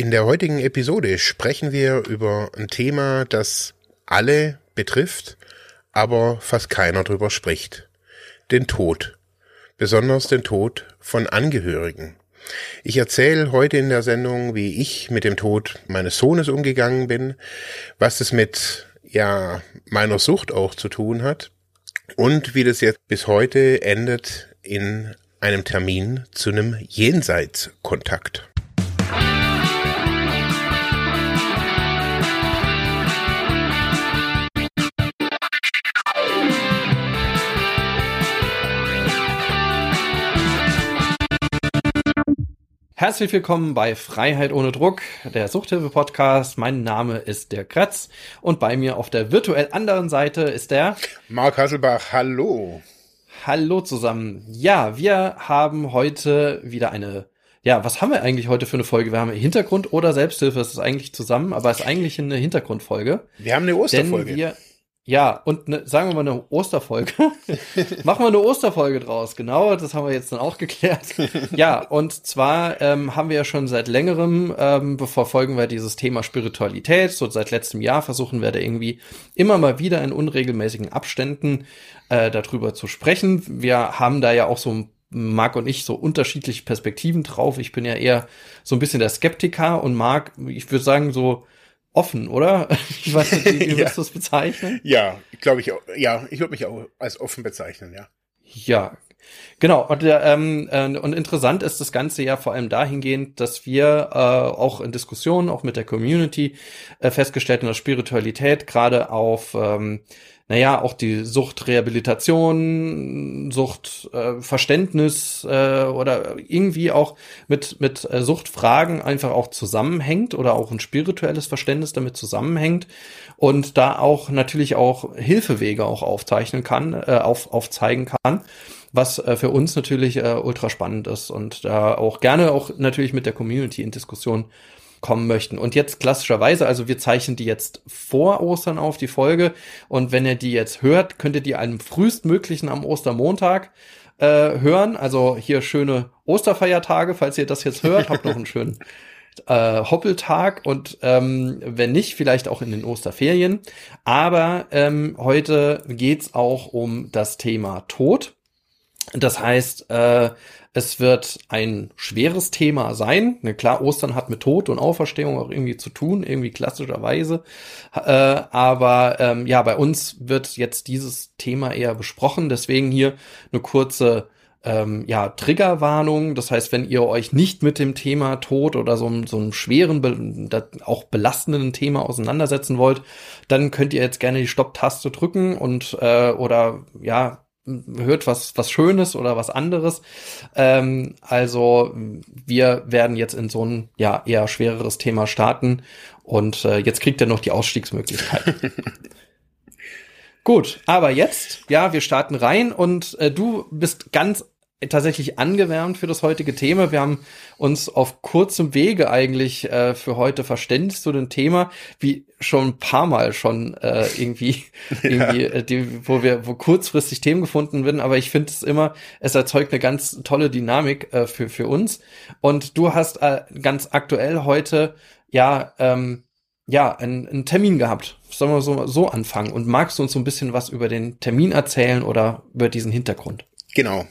In der heutigen Episode sprechen wir über ein Thema, das alle betrifft, aber fast keiner drüber spricht. Den Tod. Besonders den Tod von Angehörigen. Ich erzähle heute in der Sendung, wie ich mit dem Tod meines Sohnes umgegangen bin, was es mit ja meiner Sucht auch zu tun hat und wie das jetzt bis heute endet in einem Termin zu einem Jenseitskontakt. Herzlich willkommen bei Freiheit ohne Druck, der Suchthilfe-Podcast. Mein Name ist der Kretz und bei mir auf der virtuell anderen Seite ist der Marc Hasselbach. Hallo. Hallo zusammen. Ja, wir haben heute wieder eine ja, was haben wir eigentlich heute für eine Folge? Wir haben Hintergrund oder Selbsthilfe, das ist eigentlich zusammen, aber es ist eigentlich eine Hintergrundfolge. Wir haben eine Osterfolge. Denn wir, ja, und ne, sagen wir mal eine Osterfolge. Machen wir eine Osterfolge draus, genau, das haben wir jetzt dann auch geklärt. Ja, und zwar ähm, haben wir ja schon seit längerem, ähm, verfolgen wir dieses Thema Spiritualität. So seit letztem Jahr versuchen wir da irgendwie immer mal wieder in unregelmäßigen Abständen äh, darüber zu sprechen. Wir haben da ja auch so Marc und ich so unterschiedliche Perspektiven drauf. Ich bin ja eher so ein bisschen der Skeptiker und Marc, ich würde sagen, so offen, oder? Ich weiß nicht, wie, wie würdest du das bezeichnen? Ja, glaube ich auch. Ja, ich würde mich auch als offen bezeichnen, ja. Ja, Genau, und, ähm, äh, und interessant ist das Ganze ja vor allem dahingehend, dass wir äh, auch in Diskussionen, auch mit der Community, äh, festgestellt haben, dass Spiritualität gerade auf ähm, naja, auch die Suchtrehabilitation, Suchtverständnis äh, äh, oder irgendwie auch mit, mit äh, Suchtfragen einfach auch zusammenhängt oder auch ein spirituelles Verständnis damit zusammenhängt und da auch natürlich auch Hilfewege auch aufzeichnen kann, äh, auf, aufzeigen kann was äh, für uns natürlich äh, ultra spannend ist und da auch gerne auch natürlich mit der Community in Diskussion kommen möchten. Und jetzt klassischerweise, also wir zeichnen die jetzt vor Ostern auf, die Folge. Und wenn ihr die jetzt hört, könnt ihr die am frühestmöglichen am Ostermontag äh, hören. Also hier schöne Osterfeiertage, falls ihr das jetzt hört, habt noch einen schönen äh, Hoppeltag und ähm, wenn nicht, vielleicht auch in den Osterferien. Aber ähm, heute geht's auch um das Thema Tod. Das heißt, äh, es wird ein schweres Thema sein. Ne, klar, Ostern hat mit Tod und Auferstehung auch irgendwie zu tun, irgendwie klassischerweise. Äh, aber ähm, ja, bei uns wird jetzt dieses Thema eher besprochen. Deswegen hier eine kurze ähm, ja, Triggerwarnung. Das heißt, wenn ihr euch nicht mit dem Thema Tod oder so, so einem schweren, auch belastenden Thema auseinandersetzen wollt, dann könnt ihr jetzt gerne die Stopp-Taste drücken und äh, oder ja, hört was, was Schönes oder was anderes. Ähm, also wir werden jetzt in so ein ja eher schwereres Thema starten und äh, jetzt kriegt er noch die Ausstiegsmöglichkeit. Gut, aber jetzt, ja, wir starten rein und äh, du bist ganz tatsächlich angewärmt für das heutige Thema. Wir haben uns auf kurzem Wege eigentlich äh, für heute verständigt zu dem Thema, wie schon ein paar Mal schon äh, irgendwie, irgendwie, ja. äh, die, wo wir, wo kurzfristig Themen gefunden werden. Aber ich finde es immer, es erzeugt eine ganz tolle Dynamik äh, für für uns. Und du hast äh, ganz aktuell heute ja ähm, ja einen, einen Termin gehabt. Sollen wir so so anfangen? Und magst du uns so ein bisschen was über den Termin erzählen oder über diesen Hintergrund? Genau.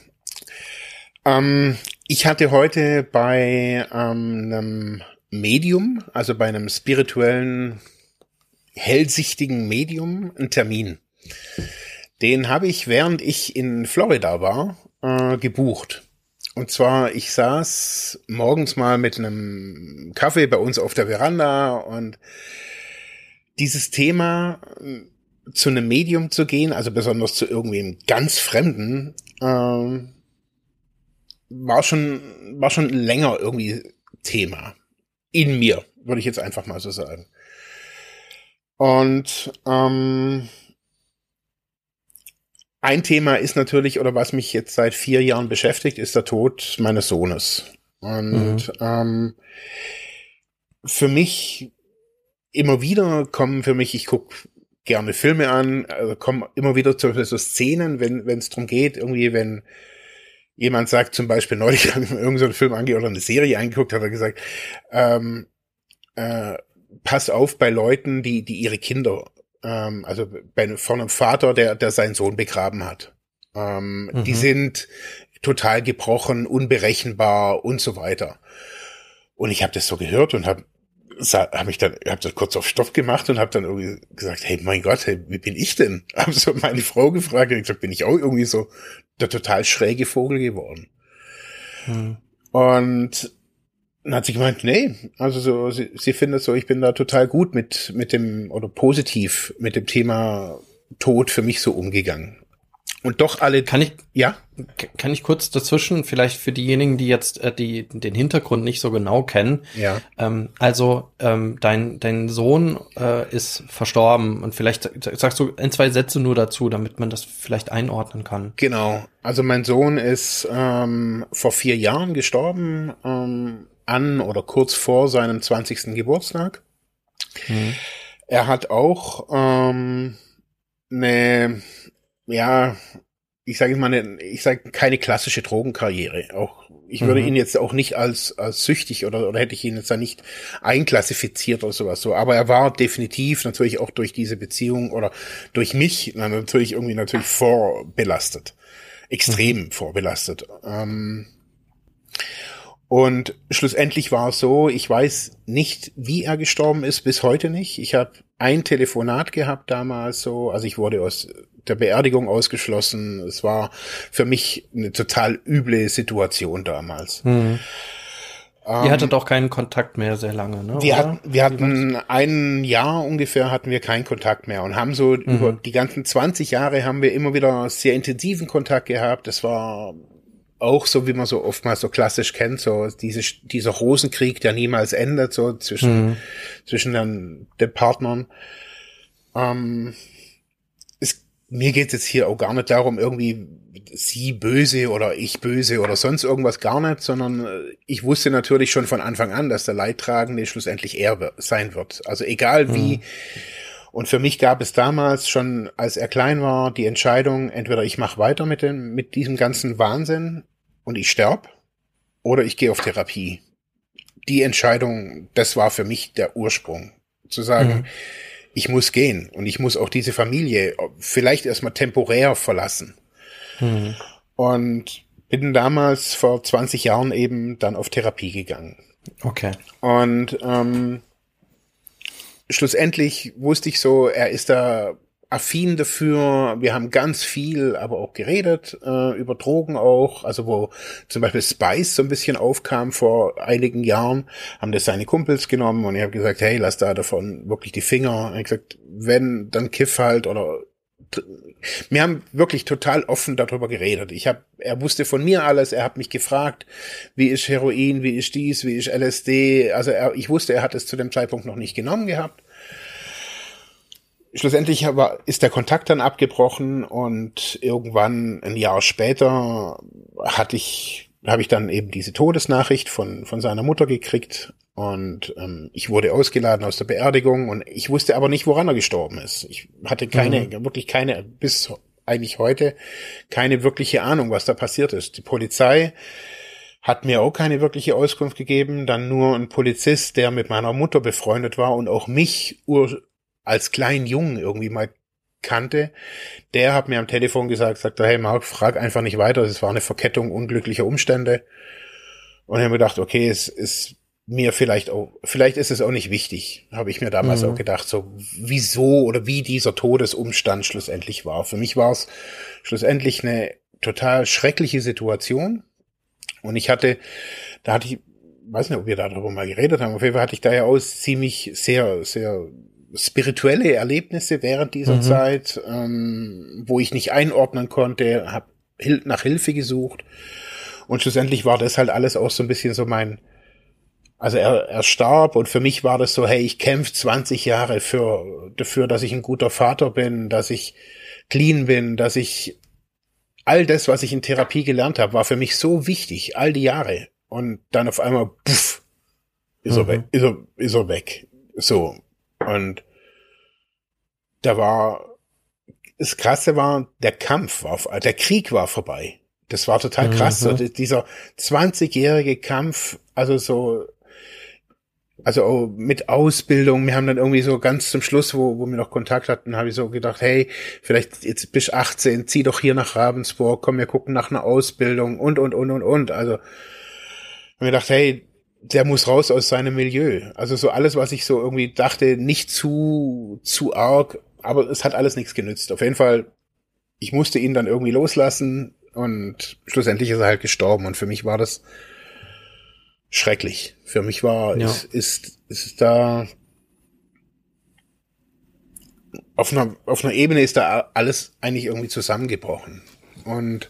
Ähm, ich hatte heute bei ähm, einem Medium, also bei einem spirituellen, hellsichtigen Medium, einen Termin. Den habe ich, während ich in Florida war, äh, gebucht. Und zwar, ich saß morgens mal mit einem Kaffee bei uns auf der Veranda und dieses Thema äh, zu einem Medium zu gehen, also besonders zu irgendwem ganz Fremden, äh, war schon, war schon länger irgendwie Thema. In mir, würde ich jetzt einfach mal so sagen. Und ähm, ein Thema ist natürlich, oder was mich jetzt seit vier Jahren beschäftigt, ist der Tod meines Sohnes. Und mhm. ähm, für mich immer wieder kommen für mich, ich gucke gerne Filme an, also kommen immer wieder zu so Szenen, wenn wenn es darum geht, irgendwie, wenn jemand sagt zum Beispiel, neulich habe ich mir irgendeinen so Film ange oder eine Serie angeguckt, hat er gesagt, ähm, äh, pass auf bei Leuten, die, die ihre Kinder, ähm, also bei, von einem Vater, der, der seinen Sohn begraben hat. Ähm, mhm. Die sind total gebrochen, unberechenbar und so weiter. Und ich habe das so gehört und habe habe ich dann, habe das kurz auf Stoff gemacht und habe dann irgendwie gesagt, hey, mein Gott, hey, wie bin ich denn? Habe so meine Frau gefragt und ich gesagt, bin ich auch irgendwie so der total schräge Vogel geworden? Hm. Und dann hat sie gemeint, nee, also so, sie, sie findet so, ich bin da total gut mit, mit dem, oder positiv mit dem Thema Tod für mich so umgegangen. Und doch alle. Kann ich, ja? Kann ich kurz dazwischen, vielleicht für diejenigen, die jetzt äh, die, den Hintergrund nicht so genau kennen. Ja. Ähm, also, ähm, dein, dein Sohn äh, ist verstorben und vielleicht sagst du ein, zwei Sätze nur dazu, damit man das vielleicht einordnen kann. Genau. Also mein Sohn ist ähm, vor vier Jahren gestorben, ähm, an oder kurz vor seinem 20. Geburtstag. Mhm. Er hat auch ähm, eine ja, ich sage mal, ich sage keine klassische Drogenkarriere. Auch ich würde mhm. ihn jetzt auch nicht als, als süchtig oder, oder hätte ich ihn jetzt da nicht einklassifiziert oder sowas so. Aber er war definitiv natürlich auch durch diese Beziehung oder durch mich natürlich irgendwie natürlich vorbelastet. Extrem mhm. vorbelastet. Ähm, und schlussendlich war es so, ich weiß nicht, wie er gestorben ist, bis heute nicht. Ich habe ein Telefonat gehabt damals so, also ich wurde aus der Beerdigung ausgeschlossen. Es war für mich eine total üble Situation damals. Mhm. Ihr ähm, hattet auch keinen Kontakt mehr sehr lange, ne? Wir hatten, wir hatten ein Jahr ungefähr hatten wir keinen Kontakt mehr und haben so mhm. über die ganzen 20 Jahre haben wir immer wieder sehr intensiven Kontakt gehabt. Das war auch so, wie man so oftmals so klassisch kennt, so diese, dieser Rosenkrieg, der niemals endet, so zwischen, mhm. zwischen den, den Partnern. Ähm, mir geht es jetzt hier auch gar nicht darum, irgendwie sie böse oder ich böse oder sonst irgendwas gar nicht, sondern äh, ich wusste natürlich schon von Anfang an, dass der Leidtragende schlussendlich er sein wird. Also egal wie. Mhm. Und für mich gab es damals schon, als er klein war, die Entscheidung, entweder ich mache weiter mit dem, mit diesem ganzen Wahnsinn und ich sterb, oder ich gehe auf Therapie. Die Entscheidung, das war für mich der Ursprung. Zu sagen, mhm ich muss gehen und ich muss auch diese Familie vielleicht erstmal temporär verlassen. Mhm. Und bin damals vor 20 Jahren eben dann auf Therapie gegangen. Okay. Und ähm, schlussendlich wusste ich so, er ist da affin dafür. Wir haben ganz viel aber auch geredet, äh, über Drogen auch. Also wo zum Beispiel Spice so ein bisschen aufkam vor einigen Jahren, haben das seine Kumpels genommen und ich habe gesagt, hey, lass da davon wirklich die Finger. Ich gesagt, wenn, dann kiff halt oder wir haben wirklich total offen darüber geredet. Ich habe, er wusste von mir alles. Er hat mich gefragt, wie ist Heroin, wie ist dies, wie ist LSD. Also er, ich wusste, er hat es zu dem Zeitpunkt noch nicht genommen gehabt schlussendlich aber ist der Kontakt dann abgebrochen und irgendwann ein Jahr später hatte ich, habe ich dann eben diese Todesnachricht von, von seiner Mutter gekriegt und ähm, ich wurde ausgeladen aus der Beerdigung und ich wusste aber nicht, woran er gestorben ist. Ich hatte keine, mhm. wirklich keine, bis eigentlich heute, keine wirkliche Ahnung, was da passiert ist. Die Polizei hat mir auch keine wirkliche Auskunft gegeben, dann nur ein Polizist, der mit meiner Mutter befreundet war und auch mich als kleinen Jungen irgendwie mal kannte, der hat mir am Telefon gesagt, sagt, hey Mark, frag einfach nicht weiter, es war eine Verkettung unglücklicher Umstände. Und ich habe mir gedacht, okay, es ist mir vielleicht auch, vielleicht ist es auch nicht wichtig, habe ich mir damals mhm. auch gedacht, so wieso oder wie dieser Todesumstand schlussendlich war. Für mich war es schlussendlich eine total schreckliche Situation. Und ich hatte, da hatte ich, weiß nicht, ob wir darüber mal geredet haben, auf jeden Fall hatte ich da ja auch ziemlich sehr, sehr spirituelle Erlebnisse während dieser mhm. Zeit, ähm, wo ich nicht einordnen konnte, habe nach Hilfe gesucht und schlussendlich war das halt alles auch so ein bisschen so mein, also er, er starb und für mich war das so, hey, ich kämpfe 20 Jahre für dafür, dass ich ein guter Vater bin, dass ich clean bin, dass ich all das, was ich in Therapie gelernt habe, war für mich so wichtig, all die Jahre. Und dann auf einmal, puff, ist, mhm. er, weg, ist, er, ist er weg. So. Und da war, das Krasse war, der Kampf war, der Krieg war vorbei. Das war total krass. Mhm. So, dieser 20-jährige Kampf, also so, also mit Ausbildung, wir haben dann irgendwie so ganz zum Schluss, wo, wo wir noch Kontakt hatten, habe ich so gedacht, hey, vielleicht jetzt bis 18, zieh doch hier nach Ravensburg, komm, wir gucken nach einer Ausbildung und, und, und, und, und. Also, haben wir gedacht, hey, der muss raus aus seinem Milieu. Also so alles, was ich so irgendwie dachte, nicht zu, zu arg, aber es hat alles nichts genützt. Auf jeden Fall, ich musste ihn dann irgendwie loslassen und schlussendlich ist er halt gestorben und für mich war das schrecklich. Für mich war, ja. ist, ist, ist da, auf einer, auf einer Ebene ist da alles eigentlich irgendwie zusammengebrochen. Und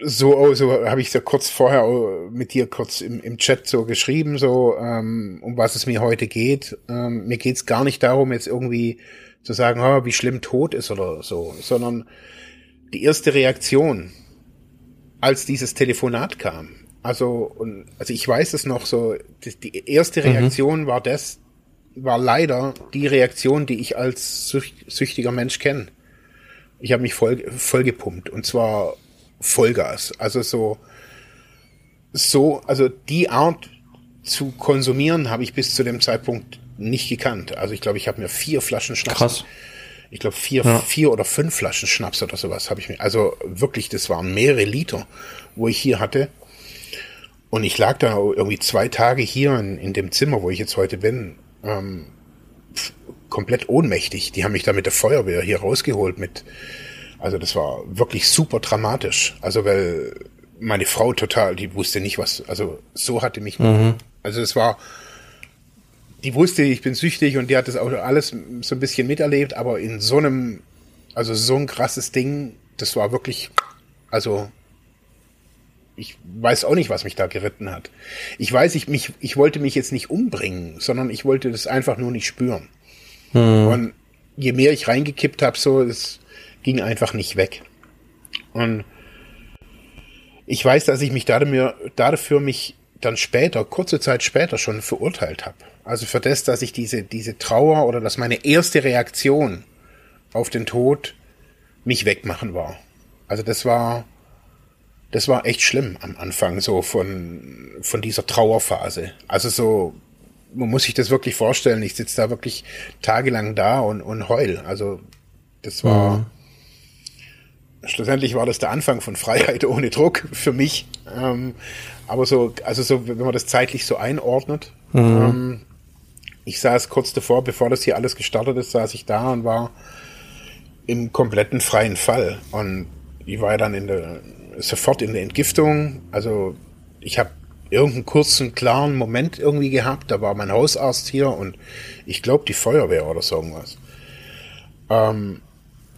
so, so habe ich so kurz vorher mit dir kurz im, im Chat so geschrieben, so ähm, um was es mir heute geht. Ähm, mir geht's gar nicht darum, jetzt irgendwie zu sagen, oh, wie schlimm Tod ist oder so, sondern die erste Reaktion, als dieses Telefonat kam. Also, und, also ich weiß es noch so, die, die erste mhm. Reaktion mhm. war das, war leider die Reaktion, die ich als süchtiger Mensch kenne. Ich habe mich voll, voll gepumpt und zwar Vollgas. Also so, so, also die Art zu konsumieren habe ich bis zu dem Zeitpunkt nicht gekannt. Also ich glaube, ich habe mir vier Flaschen Schnaps. Krass. Ich glaube vier, ja. vier oder fünf Flaschen Schnaps oder sowas habe ich mir. Also wirklich, das waren mehrere Liter, wo ich hier hatte. Und ich lag da irgendwie zwei Tage hier in, in dem Zimmer, wo ich jetzt heute bin, ähm, komplett ohnmächtig. Die haben mich da mit der Feuerwehr hier rausgeholt mit also das war wirklich super dramatisch. Also weil meine Frau total, die wusste nicht was, also so hatte mich, mhm. also es war, die wusste, ich bin süchtig und die hat das auch alles so ein bisschen miterlebt, aber in so einem, also so ein krasses Ding, das war wirklich, also ich weiß auch nicht, was mich da geritten hat. Ich weiß, ich mich, ich wollte mich jetzt nicht umbringen, sondern ich wollte das einfach nur nicht spüren. Mhm. Und je mehr ich reingekippt habe, so, es ging einfach nicht weg. Und ich weiß, dass ich mich dafür, mich dann später, kurze Zeit später schon verurteilt habe. Also für das, dass ich diese, diese Trauer oder dass meine erste Reaktion auf den Tod mich wegmachen war. Also das war, das war echt schlimm am Anfang, so von, von dieser Trauerphase. Also so, man muss sich das wirklich vorstellen, ich sitze da wirklich tagelang da und, und heul. Also das war, mhm schlussendlich war das der Anfang von Freiheit ohne Druck für mich. Ähm, aber so, also so, wenn man das zeitlich so einordnet, mhm. ähm, ich saß kurz davor, bevor das hier alles gestartet ist, saß ich da und war im kompletten freien Fall. Und ich war ja dann in der, sofort in der Entgiftung. Also ich habe irgendeinen kurzen, klaren Moment irgendwie gehabt. Da war mein Hausarzt hier und ich glaube die Feuerwehr oder so irgendwas. Ähm,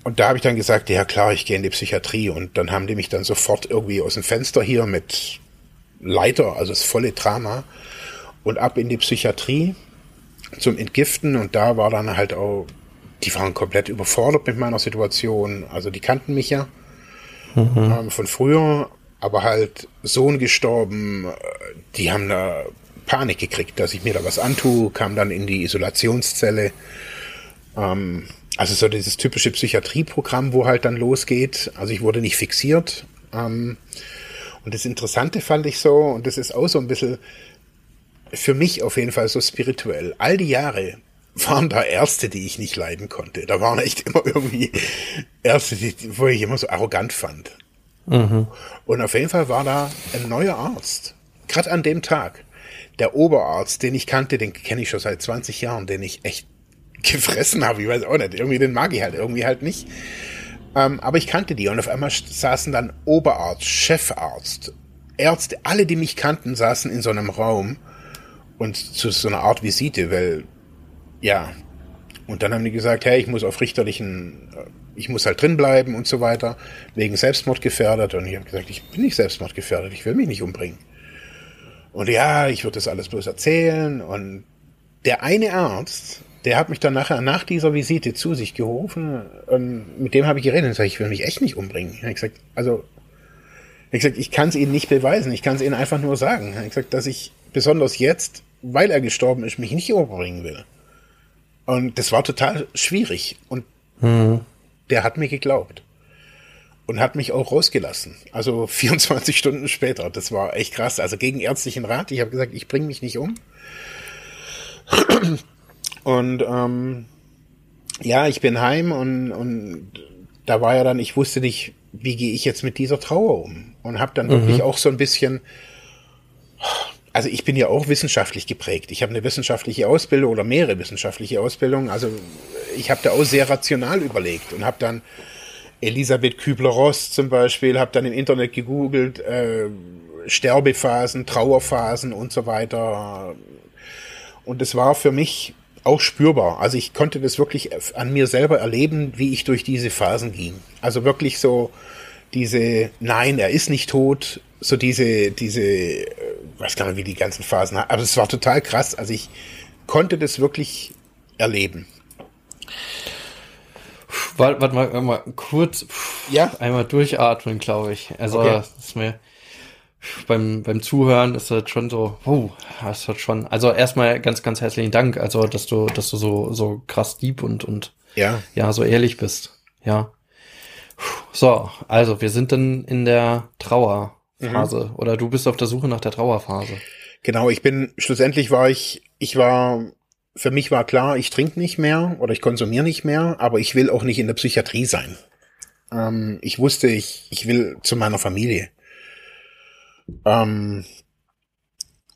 und da habe ich dann gesagt, ja klar, ich gehe in die Psychiatrie. Und dann haben die mich dann sofort irgendwie aus dem Fenster hier mit Leiter, also das volle Drama, und ab in die Psychiatrie zum Entgiften. Und da war dann halt auch, die waren komplett überfordert mit meiner Situation. Also die kannten mich ja mhm. ähm, von früher, aber halt Sohn gestorben. Die haben da Panik gekriegt, dass ich mir da was antue, kam dann in die Isolationszelle. Ähm, also so dieses typische Psychiatrieprogramm, wo halt dann losgeht. Also ich wurde nicht fixiert. Ähm, und das Interessante fand ich so, und das ist auch so ein bisschen für mich auf jeden Fall so spirituell. All die Jahre waren da Ärzte, die ich nicht leiden konnte. Da waren echt immer irgendwie Ärzte, die, wo ich immer so arrogant fand. Mhm. Und auf jeden Fall war da ein neuer Arzt. Gerade an dem Tag. Der Oberarzt, den ich kannte, den kenne ich schon seit 20 Jahren, den ich echt gefressen habe. Ich weiß auch nicht. Irgendwie den mag ich halt irgendwie halt nicht. Ähm, aber ich kannte die und auf einmal saßen dann Oberarzt, Chefarzt, Ärzte, alle, die mich kannten, saßen in so einem Raum und zu so einer Art Visite, weil, ja. Und dann haben die gesagt, hey, ich muss auf richterlichen, äh, ich muss halt drin bleiben und so weiter, wegen Selbstmord gefährdet. Und ich habe gesagt, ich bin nicht Selbstmord gefährdet, ich will mich nicht umbringen. Und ja, ich würde das alles bloß erzählen. Und der eine Arzt, der hat mich dann nachher nach dieser Visite zu sich gerufen. Und mit dem habe ich geredet und gesagt, ich will mich echt nicht umbringen. Ich gesagt, also, ich gesagt, ich kann es Ihnen nicht beweisen, ich kann es Ihnen einfach nur sagen. Ich gesagt, dass ich besonders jetzt, weil er gestorben ist, mich nicht umbringen will. Und das war total schwierig. Und mhm. der hat mir geglaubt. und hat mich auch rausgelassen. Also 24 Stunden später. Das war echt krass. Also gegen ärztlichen Rat. Ich habe gesagt, ich bringe mich nicht um. Und ähm, ja, ich bin heim und, und da war ja dann, ich wusste nicht, wie gehe ich jetzt mit dieser Trauer um? Und habe dann mhm. wirklich auch so ein bisschen, also ich bin ja auch wissenschaftlich geprägt. Ich habe eine wissenschaftliche Ausbildung oder mehrere wissenschaftliche Ausbildungen. Also ich habe da auch sehr rational überlegt und habe dann Elisabeth Kübler-Ross zum Beispiel, habe dann im Internet gegoogelt, äh, Sterbephasen, Trauerphasen und so weiter. Und es war für mich auch spürbar. Also ich konnte das wirklich an mir selber erleben, wie ich durch diese Phasen ging. Also wirklich so diese, nein, er ist nicht tot, so diese, diese, äh, weiß gar nicht, wie die ganzen Phasen, aber es war total krass. Also ich konnte das wirklich erleben. Warte, warte mal, mal kurz, ja, einmal durchatmen, glaube ich. Also okay. das ist mir beim beim Zuhören ist das schon so, oh, das hat schon. Also erstmal ganz ganz herzlichen Dank, also dass du dass du so so krass deep und und ja ja so ehrlich bist, ja. So, also wir sind dann in der Trauerphase mhm. oder du bist auf der Suche nach der Trauerphase. Genau, ich bin schlussendlich war ich ich war für mich war klar, ich trinke nicht mehr oder ich konsumiere nicht mehr, aber ich will auch nicht in der Psychiatrie sein. Ähm, ich wusste, ich, ich will zu meiner Familie. Ähm,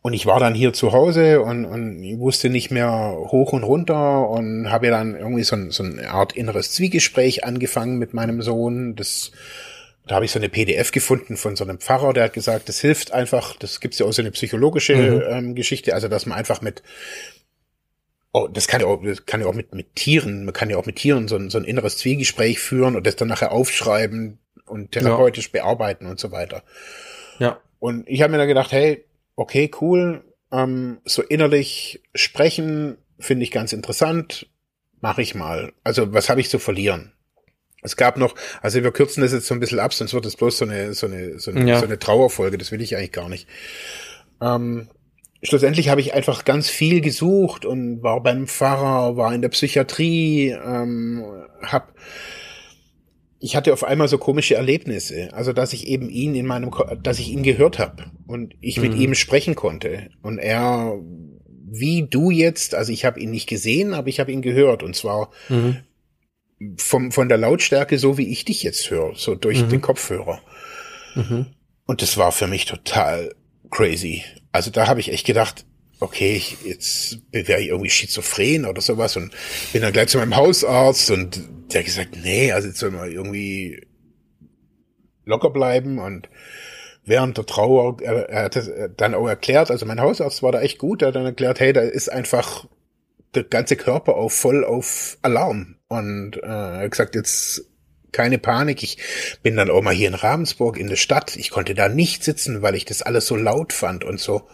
und ich war dann hier zu Hause und, und ich wusste nicht mehr hoch und runter und habe dann irgendwie so, so eine Art inneres Zwiegespräch angefangen mit meinem Sohn. Das, da habe ich so eine PDF gefunden von so einem Pfarrer, der hat gesagt, das hilft einfach, das gibt's ja auch so eine psychologische mhm. ähm, Geschichte, also dass man einfach mit Oh, das kann ja auch, das kann ja auch mit, mit Tieren, man kann ja auch mit Tieren so ein, so ein inneres Zwiegespräch führen und das dann nachher aufschreiben und therapeutisch ja. bearbeiten und so weiter. Ja. Und ich habe mir dann gedacht, hey, okay, cool, ähm, so innerlich sprechen finde ich ganz interessant, mache ich mal. Also was habe ich zu verlieren? Es gab noch, also wir kürzen das jetzt so ein bisschen ab, sonst wird es bloß so eine, so eine, so eine, ja. so eine Trauerfolge, das will ich eigentlich gar nicht. Ähm, schlussendlich habe ich einfach ganz viel gesucht und war beim Pfarrer, war in der Psychiatrie, ähm, hab ich hatte auf einmal so komische Erlebnisse, also dass ich eben ihn in meinem, dass ich ihn gehört habe und ich mhm. mit ihm sprechen konnte und er wie du jetzt, also ich habe ihn nicht gesehen, aber ich habe ihn gehört und zwar mhm. vom von der Lautstärke so wie ich dich jetzt höre, so durch mhm. den Kopfhörer. Mhm. Und das war für mich total crazy. Also da habe ich echt gedacht, okay, ich, jetzt wäre ich irgendwie schizophren oder sowas und bin dann gleich zu meinem Hausarzt und der hat gesagt, nee, also jetzt soll man irgendwie locker bleiben und während der Trauer, er, er hat dann auch erklärt, also mein Hausarzt war da echt gut, er hat dann erklärt, hey, da ist einfach der ganze Körper auf voll auf Alarm und äh, er hat gesagt, jetzt keine Panik. Ich bin dann auch mal hier in Ravensburg in der Stadt. Ich konnte da nicht sitzen, weil ich das alles so laut fand und so.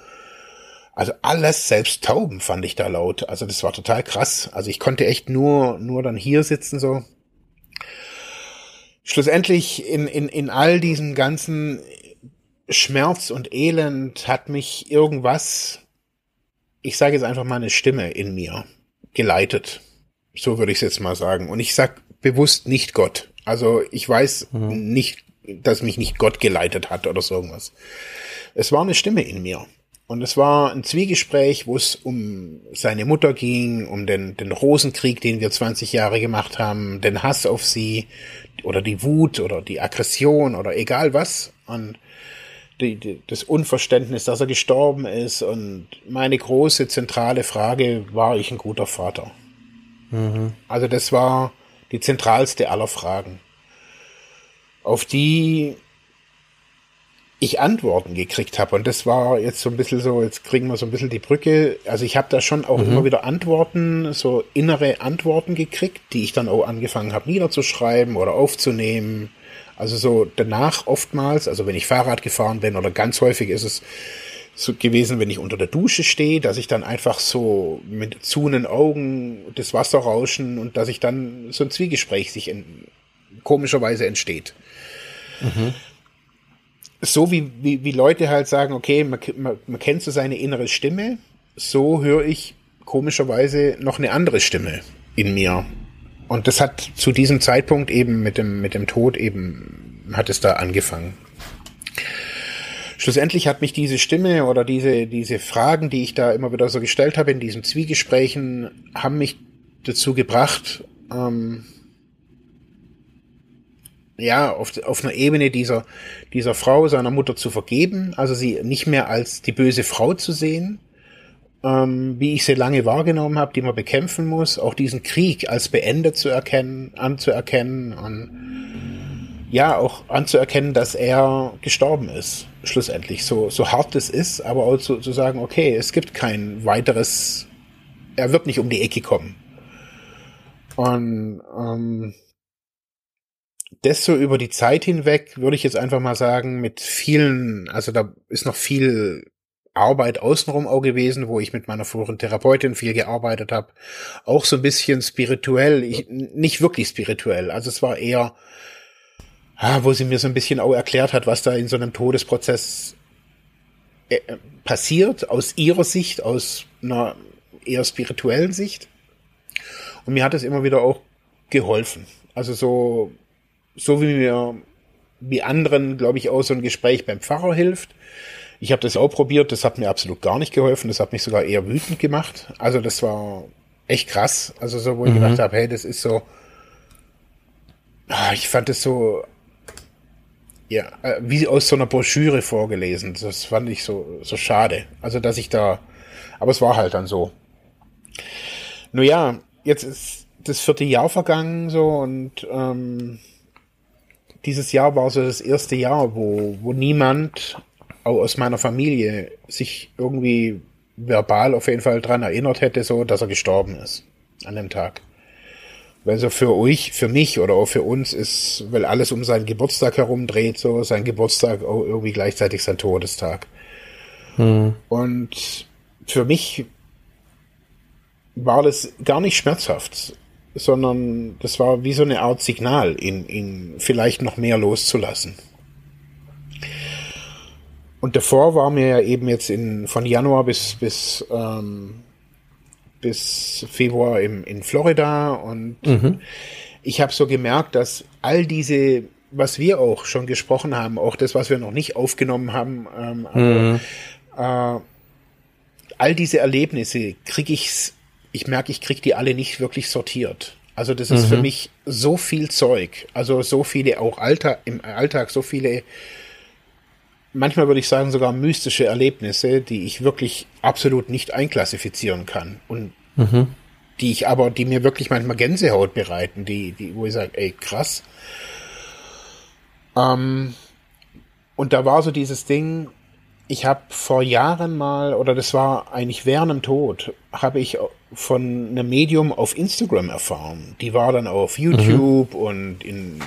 Also alles, selbst Tauben fand ich da laut. Also das war total krass. Also ich konnte echt nur, nur dann hier sitzen so. Schlussendlich in, in, in all diesem ganzen Schmerz und Elend hat mich irgendwas, ich sage jetzt einfach mal eine Stimme in mir geleitet. So würde ich es jetzt mal sagen. Und ich sag bewusst nicht Gott. Also ich weiß mhm. nicht, dass mich nicht Gott geleitet hat oder so irgendwas. Es war eine Stimme in mir. Und es war ein Zwiegespräch, wo es um seine Mutter ging, um den, den Rosenkrieg, den wir 20 Jahre gemacht haben, den Hass auf sie oder die Wut oder die Aggression oder egal was. Und die, die, das Unverständnis, dass er gestorben ist. Und meine große zentrale Frage, war ich ein guter Vater? Mhm. Also das war die zentralste aller Fragen. Auf die ich Antworten gekriegt habe. Und das war jetzt so ein bisschen so, jetzt kriegen wir so ein bisschen die Brücke. Also ich habe da schon auch mhm. immer wieder Antworten, so innere Antworten gekriegt, die ich dann auch angefangen habe niederzuschreiben oder aufzunehmen. Also so danach oftmals, also wenn ich Fahrrad gefahren bin oder ganz häufig ist es so gewesen, wenn ich unter der Dusche stehe, dass ich dann einfach so mit zunen Augen das Wasser rauschen und dass ich dann so ein Zwiegespräch sich in, komischerweise entsteht. Mhm so wie, wie, wie Leute halt sagen, okay, man, man, man kennt so seine innere Stimme, so höre ich komischerweise noch eine andere Stimme in mir. Und das hat zu diesem Zeitpunkt eben mit dem, mit dem Tod eben hat es da angefangen. Schlussendlich hat mich diese Stimme oder diese, diese Fragen, die ich da immer wieder so gestellt habe in diesen Zwiegesprächen, haben mich dazu gebracht, ähm, ja, auf, auf einer Ebene dieser, dieser Frau, seiner Mutter zu vergeben, also sie nicht mehr als die böse Frau zu sehen, ähm, wie ich sie lange wahrgenommen habe, die man bekämpfen muss, auch diesen Krieg als beendet zu erkennen, anzuerkennen und ja, auch anzuerkennen, dass er gestorben ist, schlussendlich. So, so hart es ist, aber auch zu, zu sagen, okay, es gibt kein weiteres, er wird nicht um die Ecke kommen. Und ähm, das so über die Zeit hinweg, würde ich jetzt einfach mal sagen, mit vielen, also da ist noch viel Arbeit außenrum auch gewesen, wo ich mit meiner früheren Therapeutin viel gearbeitet habe. Auch so ein bisschen spirituell, ich, nicht wirklich spirituell. Also es war eher, ah, wo sie mir so ein bisschen auch erklärt hat, was da in so einem Todesprozess äh, passiert, aus ihrer Sicht, aus einer eher spirituellen Sicht. Und mir hat es immer wieder auch geholfen. Also so, so wie mir, wie anderen, glaube ich, auch so ein Gespräch beim Pfarrer hilft ich habe das auch probiert, das hat mir absolut gar nicht geholfen, das hat mich sogar eher wütend gemacht. Also das war echt krass. Also so, wo ich mhm. gedacht habe, hey, das ist so, ah, ich fand es so, ja, äh, wie aus so einer Broschüre vorgelesen. Das fand ich so, so schade. Also dass ich da, aber es war halt dann so. Nun ja, jetzt ist das vierte Jahr vergangen so und ähm, dieses Jahr war so das erste Jahr, wo, wo niemand auch aus meiner Familie sich irgendwie verbal auf jeden Fall dran erinnert hätte, so, dass er gestorben ist an dem Tag. Weil so für euch, für mich oder auch für uns ist, weil alles um seinen Geburtstag herumdreht, so sein Geburtstag auch irgendwie gleichzeitig sein Todestag. Hm. Und für mich war das gar nicht schmerzhaft, sondern das war wie so eine Art Signal, ihn, ihn vielleicht noch mehr loszulassen. Und davor war mir ja eben jetzt in, von Januar bis, bis, ähm, bis Februar im, in Florida und mhm. ich habe so gemerkt, dass all diese, was wir auch schon gesprochen haben, auch das, was wir noch nicht aufgenommen haben, ähm, mhm. aber, äh, all diese Erlebnisse kriege ich, ich merke, ich kriege die alle nicht wirklich sortiert. Also das ist mhm. für mich so viel Zeug, also so viele auch Alltag, im Alltag so viele manchmal würde ich sagen sogar mystische Erlebnisse, die ich wirklich absolut nicht einklassifizieren kann und mhm. die ich aber, die mir wirklich manchmal Gänsehaut bereiten, die, die, wo ich sage, ey, krass. Ähm, und da war so dieses Ding, ich habe vor Jahren mal, oder das war eigentlich während dem Tod, habe ich von einem Medium auf Instagram erfahren. Die war dann auf YouTube mhm. und in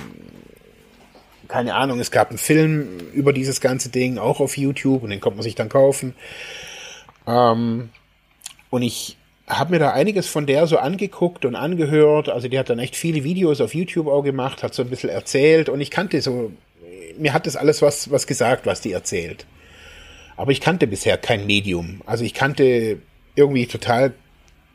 keine Ahnung, es gab einen Film über dieses ganze Ding, auch auf YouTube, und den konnte man sich dann kaufen. Ähm, und ich habe mir da einiges von der so angeguckt und angehört. Also die hat dann echt viele Videos auf YouTube auch gemacht, hat so ein bisschen erzählt und ich kannte so, mir hat das alles was, was gesagt, was die erzählt. Aber ich kannte bisher kein Medium. Also ich kannte irgendwie total,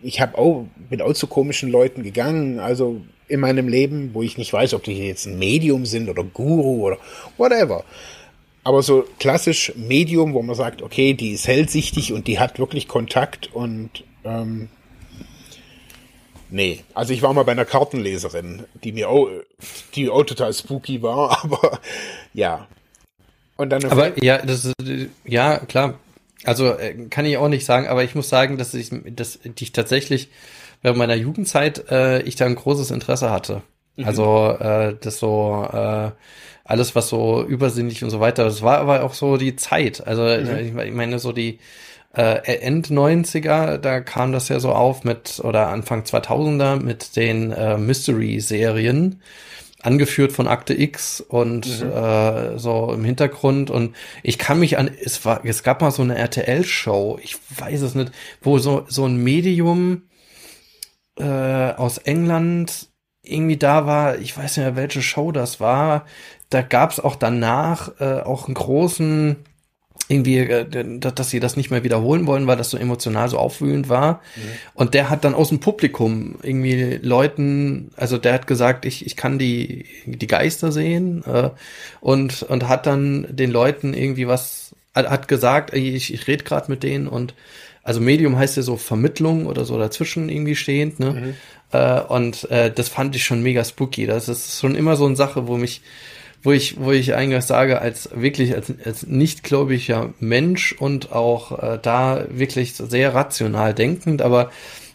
ich habe auch, bin auch zu komischen Leuten gegangen. Also in meinem Leben, wo ich nicht weiß, ob die jetzt ein Medium sind oder Guru oder whatever. Aber so klassisch Medium, wo man sagt, okay, die ist hellsichtig und die hat wirklich Kontakt und ähm, nee. Also ich war mal bei einer Kartenleserin, die mir auch, die auch total spooky war, aber ja. Und dann aber ja, das ist, ja klar. Also äh, kann ich auch nicht sagen, aber ich muss sagen, dass ich, dass ich tatsächlich während meiner Jugendzeit äh, ich da ein großes Interesse hatte. Mhm. Also äh, das so äh, alles, was so übersinnlich und so weiter. Das war aber auch so die Zeit. Also mhm. ich meine so die äh, End 90er, da kam das ja so auf mit oder Anfang 2000er mit den äh, Mystery-Serien angeführt von Akte X und mhm. äh, so im Hintergrund. Und ich kann mich an es war es gab mal so eine RTL Show ich weiß es nicht wo so so ein Medium äh, aus England irgendwie da war, ich weiß nicht mehr, welche Show das war, da gab es auch danach äh, auch einen großen irgendwie, äh, dass sie das nicht mehr wiederholen wollen, weil das so emotional so aufwühlend war. Mhm. Und der hat dann aus dem Publikum irgendwie Leuten, also der hat gesagt, ich, ich kann die, die Geister sehen äh, und, und hat dann den Leuten irgendwie was, hat gesagt, ich, ich rede gerade mit denen und also Medium heißt ja so Vermittlung oder so dazwischen irgendwie stehend, ne? Mhm. Äh, und äh, das fand ich schon mega spooky. Das ist schon immer so eine Sache, wo mich wo ich, wo ich eigentlich sage, als wirklich als, als nichtgläubiger Mensch und auch äh, da wirklich sehr rational denkend, aber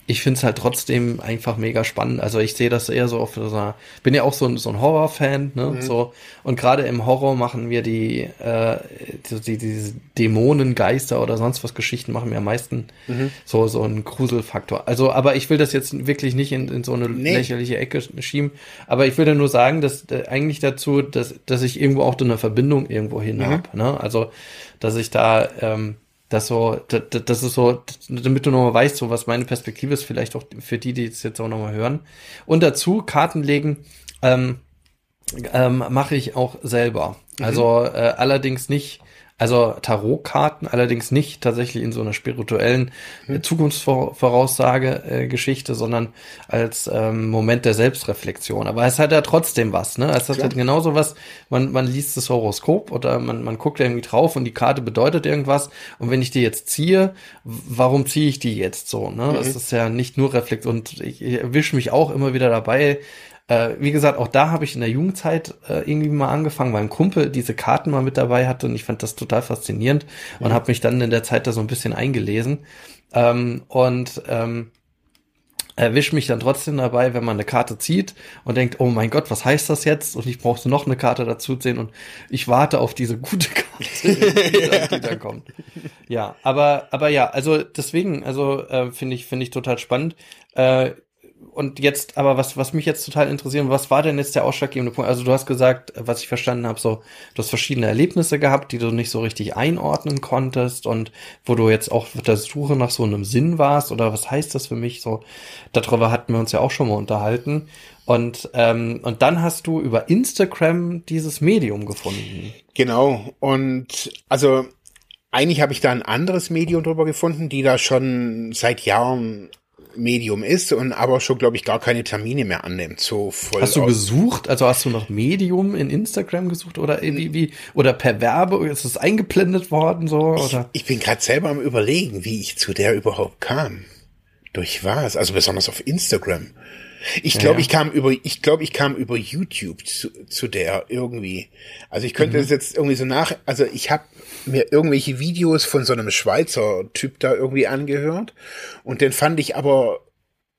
ich finde es halt trotzdem einfach mega spannend. Also ich sehe das eher so auf so einer, bin ja auch so ein, so ein Horror-Fan, ne? Mhm. So, und gerade im Horror machen wir die, äh, die, die, diese Dämonen, Geister oder sonst was Geschichten machen wir am meisten mhm. so, so einen Gruselfaktor. Also, aber ich will das jetzt wirklich nicht in, in so eine nee. lächerliche Ecke schieben. Aber ich will da nur sagen, dass äh, eigentlich dazu, dass, dass ich irgendwo auch eine Verbindung irgendwo hin mhm. habe. Ne? Also, dass ich da ähm, das so, das, das ist so, damit du nochmal weißt, so was meine Perspektive ist, vielleicht auch für die, die es jetzt auch nochmal hören. Und dazu Karten legen, ähm, ähm, mache ich auch selber. Mhm. Also äh, allerdings nicht also Tarotkarten allerdings nicht tatsächlich in so einer spirituellen hm. Zukunftsvoraussage-Geschichte, sondern als ähm, Moment der Selbstreflexion. Aber es hat ja trotzdem was, ne? Es hat halt genauso was, man, man liest das Horoskop oder man, man guckt irgendwie drauf und die Karte bedeutet irgendwas. Und wenn ich die jetzt ziehe, warum ziehe ich die jetzt so? Ne? Mhm. Das ist ja nicht nur Reflex und ich, ich erwische mich auch immer wieder dabei, äh, wie gesagt, auch da habe ich in der Jugendzeit äh, irgendwie mal angefangen, weil ein Kumpel diese Karten mal mit dabei hatte und ich fand das total faszinierend mhm. und habe mich dann in der Zeit da so ein bisschen eingelesen. Ähm, und ähm, erwischt mich dann trotzdem dabei, wenn man eine Karte zieht und denkt, oh mein Gott, was heißt das jetzt? Und ich brauchte noch eine Karte dazu ziehen und ich warte auf diese gute Karte, die, dann, die dann kommt. Ja, aber aber ja, also deswegen, also äh, finde ich finde ich total spannend. Äh, und jetzt, aber was, was mich jetzt total interessiert, was war denn jetzt der ausschlaggebende Punkt? Also du hast gesagt, was ich verstanden habe, so, du hast verschiedene Erlebnisse gehabt, die du nicht so richtig einordnen konntest und wo du jetzt auch auf der Suche nach so einem Sinn warst oder was heißt das für mich? So, darüber hatten wir uns ja auch schon mal unterhalten. Und, ähm, und dann hast du über Instagram dieses Medium gefunden. Genau. Und also eigentlich habe ich da ein anderes Medium drüber gefunden, die da schon seit Jahren Medium ist und aber schon, glaube ich, gar keine Termine mehr annimmt. So voll hast du gesucht? Also hast du noch Medium in Instagram gesucht oder wie, wie oder per Werbe? Ist es eingeblendet worden so? Oder? Ich, ich bin gerade selber am überlegen, wie ich zu der überhaupt kam. Durch was? Also besonders auf Instagram. Ich glaube, ja. ich kam über, ich glaube, ich kam über YouTube zu, zu der irgendwie. Also ich könnte mhm. das jetzt irgendwie so nach, also ich habe mir irgendwelche Videos von so einem Schweizer Typ da irgendwie angehört und den fand ich aber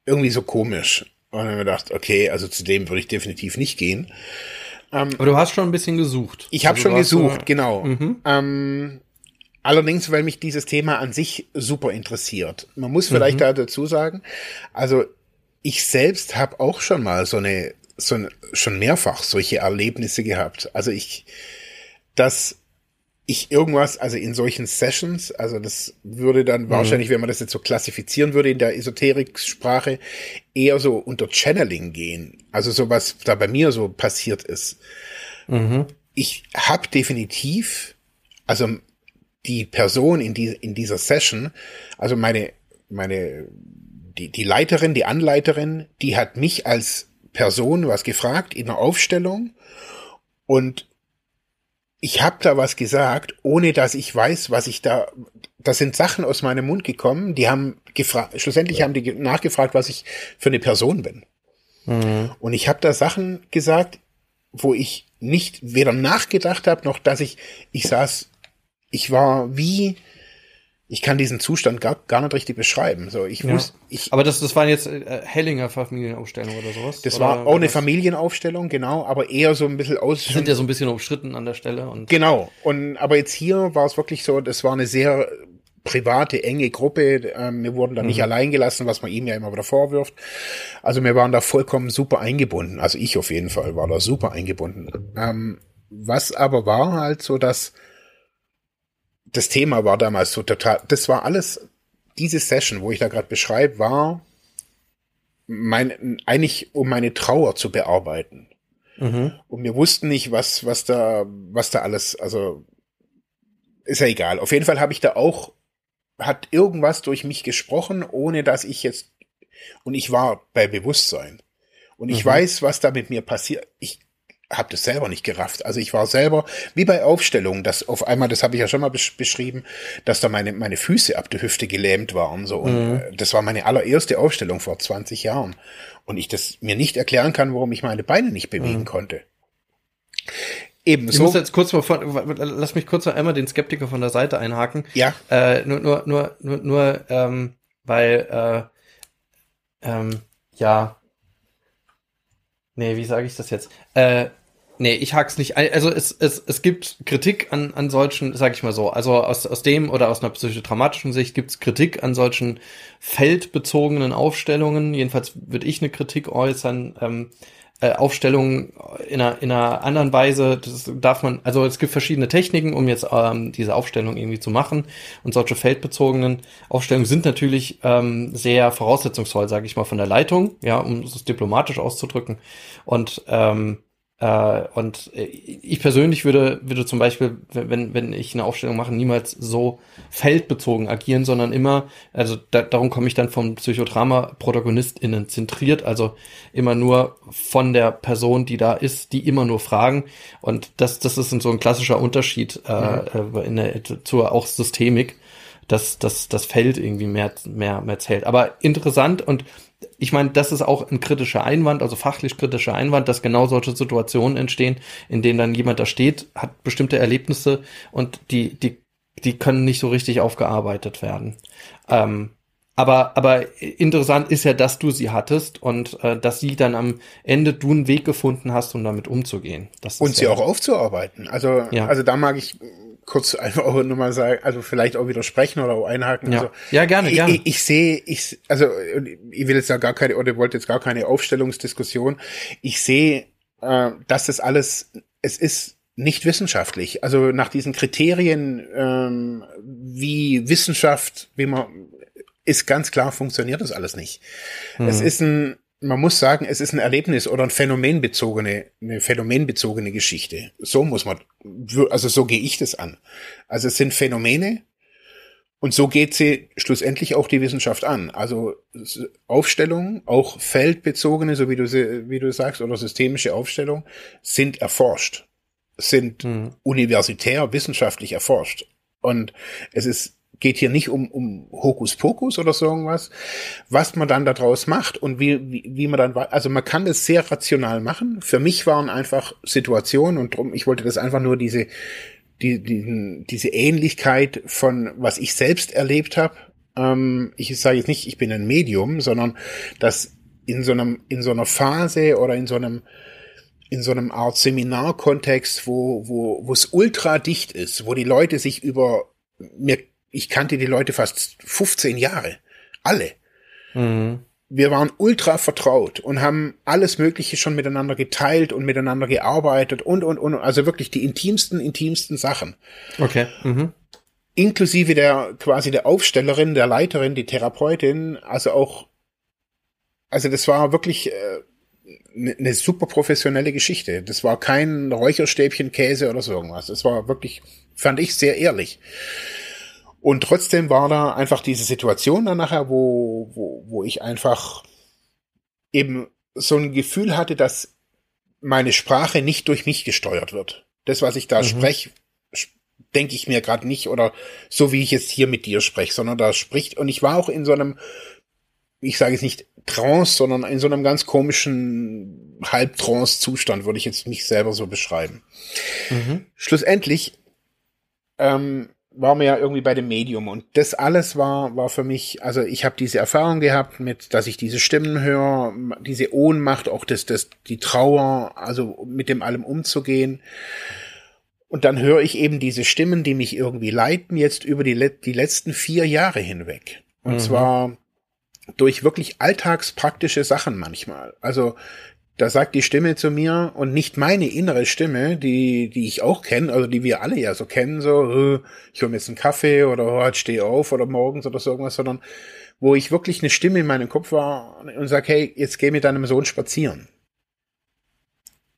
irgendwie so komisch. Und dann habe ich gedacht, okay, also zu dem würde ich definitiv nicht gehen. Ähm, aber du hast schon ein bisschen gesucht. Ich habe also schon gesucht, so, genau. Mhm. Ähm, allerdings, weil mich dieses Thema an sich super interessiert. Man muss vielleicht mhm. da dazu sagen, also ich selbst habe auch schon mal so eine, so eine, schon mehrfach solche Erlebnisse gehabt. Also ich, dass ich irgendwas, also in solchen Sessions, also das würde dann mhm. wahrscheinlich, wenn man das jetzt so klassifizieren würde in der Esoterik-Sprache, eher so unter Channeling gehen. Also so was da bei mir so passiert ist. Mhm. Ich habe definitiv, also die Person in, die, in dieser Session, also meine, meine die, die Leiterin, die Anleiterin, die hat mich als Person was gefragt in der Aufstellung und ich habe da was gesagt, ohne dass ich weiß, was ich da. Das sind Sachen aus meinem Mund gekommen, die haben gefragt, schlussendlich ja. haben die nachgefragt, was ich für eine Person bin. Mhm. Und ich habe da Sachen gesagt, wo ich nicht weder nachgedacht habe, noch dass ich, ich saß, ich war wie ich kann diesen Zustand gar, gar nicht richtig beschreiben. So, ich ja. wusste, ich. Aber das, das waren jetzt äh, Hellinger Familienaufstellung oder sowas? Das oder war auch eine Familienaufstellung, genau, aber eher so ein bisschen aus. Sind ja so ein bisschen umstritten an der Stelle und. Genau. Und, aber jetzt hier war es wirklich so, das war eine sehr private, enge Gruppe. Ähm, wir wurden da mhm. nicht allein gelassen, was man ihm ja immer wieder vorwirft. Also wir waren da vollkommen super eingebunden. Also ich auf jeden Fall war da super eingebunden. Ähm, was aber war halt so, dass das Thema war damals so total, das war alles, diese Session, wo ich da gerade beschreibe, war mein, eigentlich um meine Trauer zu bearbeiten. Mhm. Und wir wussten nicht, was, was da, was da alles, also ist ja egal. Auf jeden Fall habe ich da auch, hat irgendwas durch mich gesprochen, ohne dass ich jetzt, und ich war bei Bewusstsein. Und ich mhm. weiß, was da mit mir passiert. Ich habe das selber nicht gerafft. Also ich war selber, wie bei Aufstellungen, dass auf einmal, das habe ich ja schon mal besch beschrieben, dass da meine, meine Füße ab der Hüfte gelähmt waren. So. Und mhm. Äh, das war meine allererste Aufstellung vor 20 Jahren. Und ich das mir nicht erklären kann, warum ich meine Beine nicht bewegen mhm. konnte. Ebenso. Ich muss jetzt kurz mal von, lass mich kurz noch einmal den Skeptiker von der Seite einhaken. Ja. Äh, nur, nur, nur, nur, nur ähm, weil, äh, ähm, ja, nee, wie sage ich das jetzt? Äh, Nee, ich hak's nicht. Also es, es, es gibt Kritik an, an solchen, sag ich mal so, also aus, aus dem oder aus einer psychodramatischen Sicht gibt's Kritik an solchen feldbezogenen Aufstellungen. Jedenfalls würde ich eine Kritik äußern. Ähm, äh, Aufstellungen in einer, in einer anderen Weise, das darf man, also es gibt verschiedene Techniken, um jetzt ähm, diese Aufstellung irgendwie zu machen. Und solche feldbezogenen Aufstellungen sind natürlich ähm, sehr voraussetzungsvoll, sage ich mal, von der Leitung, ja, um es diplomatisch auszudrücken. Und ähm, äh, und äh, ich persönlich würde, würde zum Beispiel, wenn, wenn ich eine Aufstellung mache, niemals so feldbezogen agieren, sondern immer, also da, darum komme ich dann vom Psychodrama-ProtagonistInnen zentriert, also immer nur von der Person, die da ist, die immer nur fragen. Und das, das ist so ein klassischer Unterschied äh, mhm. in der, zur auch Systemik dass, dass das Feld irgendwie mehr, mehr, mehr zählt. Aber interessant und ich meine, das ist auch ein kritischer Einwand, also fachlich kritischer Einwand, dass genau solche Situationen entstehen, in denen dann jemand da steht, hat bestimmte Erlebnisse und die, die, die können nicht so richtig aufgearbeitet werden. Ähm, aber, aber interessant ist ja, dass du sie hattest und äh, dass sie dann am Ende du einen Weg gefunden hast, um damit umzugehen. Das und sie ja auch aufzuarbeiten. Also, ja. also da mag ich kurz einfach auch nur mal sagen, also vielleicht auch widersprechen oder auch einhaken. Ja, also, ja gerne, ich, gerne. Ich, ich sehe, ich, also ich will jetzt da gar keine, oder wollte jetzt gar keine Aufstellungsdiskussion. Ich sehe, äh, dass das alles, es ist nicht wissenschaftlich. Also nach diesen Kriterien, ähm, wie Wissenschaft, wie man, ist ganz klar, funktioniert das alles nicht. Mhm. Es ist ein, man muss sagen, es ist ein Erlebnis oder ein phänomenbezogene, eine phänomenbezogene Geschichte. So muss man, also so gehe ich das an. Also es sind Phänomene und so geht sie schlussendlich auch die Wissenschaft an. Also Aufstellungen, auch feldbezogene, so wie du, wie du sagst, oder systemische Aufstellungen, sind erforscht, sind mhm. universitär wissenschaftlich erforscht. Und es ist geht hier nicht um, um Hokuspokus oder so irgendwas, was man dann daraus macht und wie, wie, wie man dann, also man kann das sehr rational machen. Für mich waren einfach Situationen und drum, ich wollte das einfach nur diese, die, die, diese Ähnlichkeit von, was ich selbst erlebt habe. Ähm, ich sage jetzt nicht, ich bin ein Medium, sondern dass in so einem, in so einer Phase oder in so einem, in so einem Art Seminarkontext, wo, wo, wo es ultra dicht ist, wo die Leute sich über mir ich kannte die Leute fast 15 Jahre. Alle. Mhm. Wir waren ultra vertraut und haben alles Mögliche schon miteinander geteilt und miteinander gearbeitet und, und, und. Also wirklich die intimsten, intimsten Sachen. Okay. Mhm. Inklusive der, quasi der Aufstellerin, der Leiterin, die Therapeutin. Also auch, also das war wirklich, äh, eine ne super professionelle Geschichte. Das war kein Räucherstäbchen Käse oder so irgendwas. Das war wirklich, fand ich sehr ehrlich. Und trotzdem war da einfach diese Situation dann nachher, wo, wo, wo ich einfach eben so ein Gefühl hatte, dass meine Sprache nicht durch mich gesteuert wird. Das, was ich da mhm. spreche, denke ich mir gerade nicht oder so wie ich jetzt hier mit dir spreche, sondern da spricht und ich war auch in so einem, ich sage jetzt nicht Trance, sondern in so einem ganz komischen Halbtrance-Zustand, würde ich jetzt mich selber so beschreiben. Mhm. Schlussendlich ähm, war mir ja irgendwie bei dem Medium und das alles war war für mich, also ich habe diese Erfahrung gehabt mit, dass ich diese Stimmen höre, diese Ohnmacht, auch das das die Trauer, also mit dem allem umzugehen. Und dann höre ich eben diese Stimmen, die mich irgendwie leiten jetzt über die die letzten vier Jahre hinweg. Und mhm. zwar durch wirklich alltagspraktische Sachen manchmal. Also da sagt die Stimme zu mir und nicht meine innere Stimme, die, die ich auch kenne, also die wir alle ja so kennen, so, ich hole mir jetzt einen Kaffee oder oh, jetzt steh auf oder morgens oder so irgendwas, sondern wo ich wirklich eine Stimme in meinem Kopf war und sag, hey, jetzt geh mit deinem Sohn spazieren.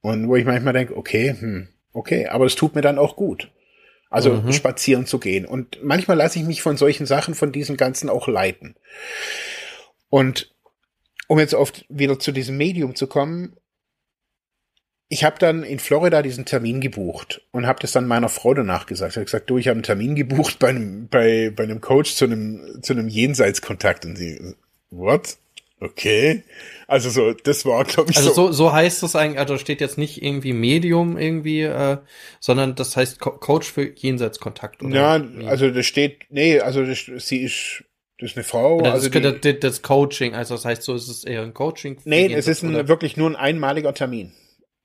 Und wo ich manchmal denke, okay, hm, okay, aber es tut mir dann auch gut. Also mhm. spazieren zu gehen. Und manchmal lasse ich mich von solchen Sachen, von diesen ganzen auch leiten. Und um jetzt oft wieder zu diesem Medium zu kommen, ich habe dann in Florida diesen Termin gebucht und habe das dann meiner Frau danach gesagt. Ich habe gesagt, du, ich habe einen Termin gebucht bei einem, bei, bei einem Coach zu einem, zu einem Jenseitskontakt. Und sie, what? Okay. Also so, das war, glaube ich, also so. so. Heißt es eigentlich, also steht jetzt nicht irgendwie Medium irgendwie, äh, sondern das heißt Co Coach für Jenseitskontakt. Oder ja, also das steht, nee, also das, sie ist das ist eine Frau. Oder also das, die, das Coaching, also das heißt so, ist es eher ein Coaching. Nee, es ist ein, wirklich nur ein einmaliger Termin.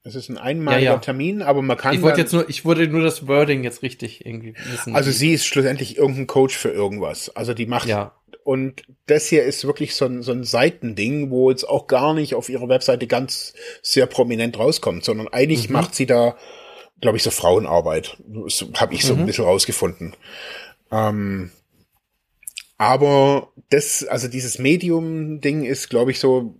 Es ist ein einmaliger ja, ja. Termin, aber man kann. Ich wollte jetzt nur, ich wollte nur das Wording jetzt richtig irgendwie wissen. Also sie ist schlussendlich irgendein Coach für irgendwas. Also die macht. Ja. Und das hier ist wirklich so ein, so ein Seitending, wo jetzt auch gar nicht auf ihrer Webseite ganz sehr prominent rauskommt, sondern eigentlich mhm. macht sie da, glaube ich, so Frauenarbeit. Das habe ich so mhm. ein bisschen rausgefunden. Ähm, aber das, also dieses Medium-Ding ist, glaube ich, so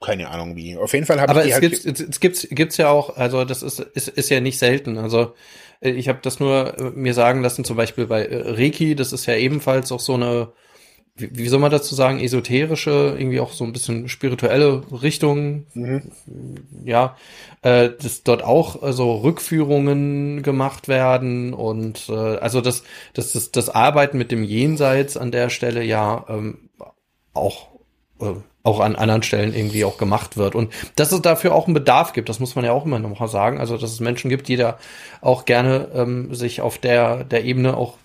keine Ahnung wie. Auf jeden Fall habe ich die es halt gibt es, es gibt's gibt's ja auch, also das ist ist, ist ja nicht selten. Also äh, ich habe das nur äh, mir sagen lassen, zum Beispiel bei äh, Reiki, das ist ja ebenfalls auch so eine, wie, wie soll man dazu sagen, esoterische, irgendwie auch so ein bisschen spirituelle Richtung. Mhm. Ja, äh, dass dort auch also Rückführungen gemacht werden und äh, also das, das, das, das Arbeiten mit dem Jenseits an der Stelle ja ähm, auch äh, auch an anderen Stellen irgendwie auch gemacht wird. Und dass es dafür auch einen Bedarf gibt, das muss man ja auch immer noch mal sagen. Also, dass es Menschen gibt, die da auch gerne ähm, sich auf der, der Ebene auch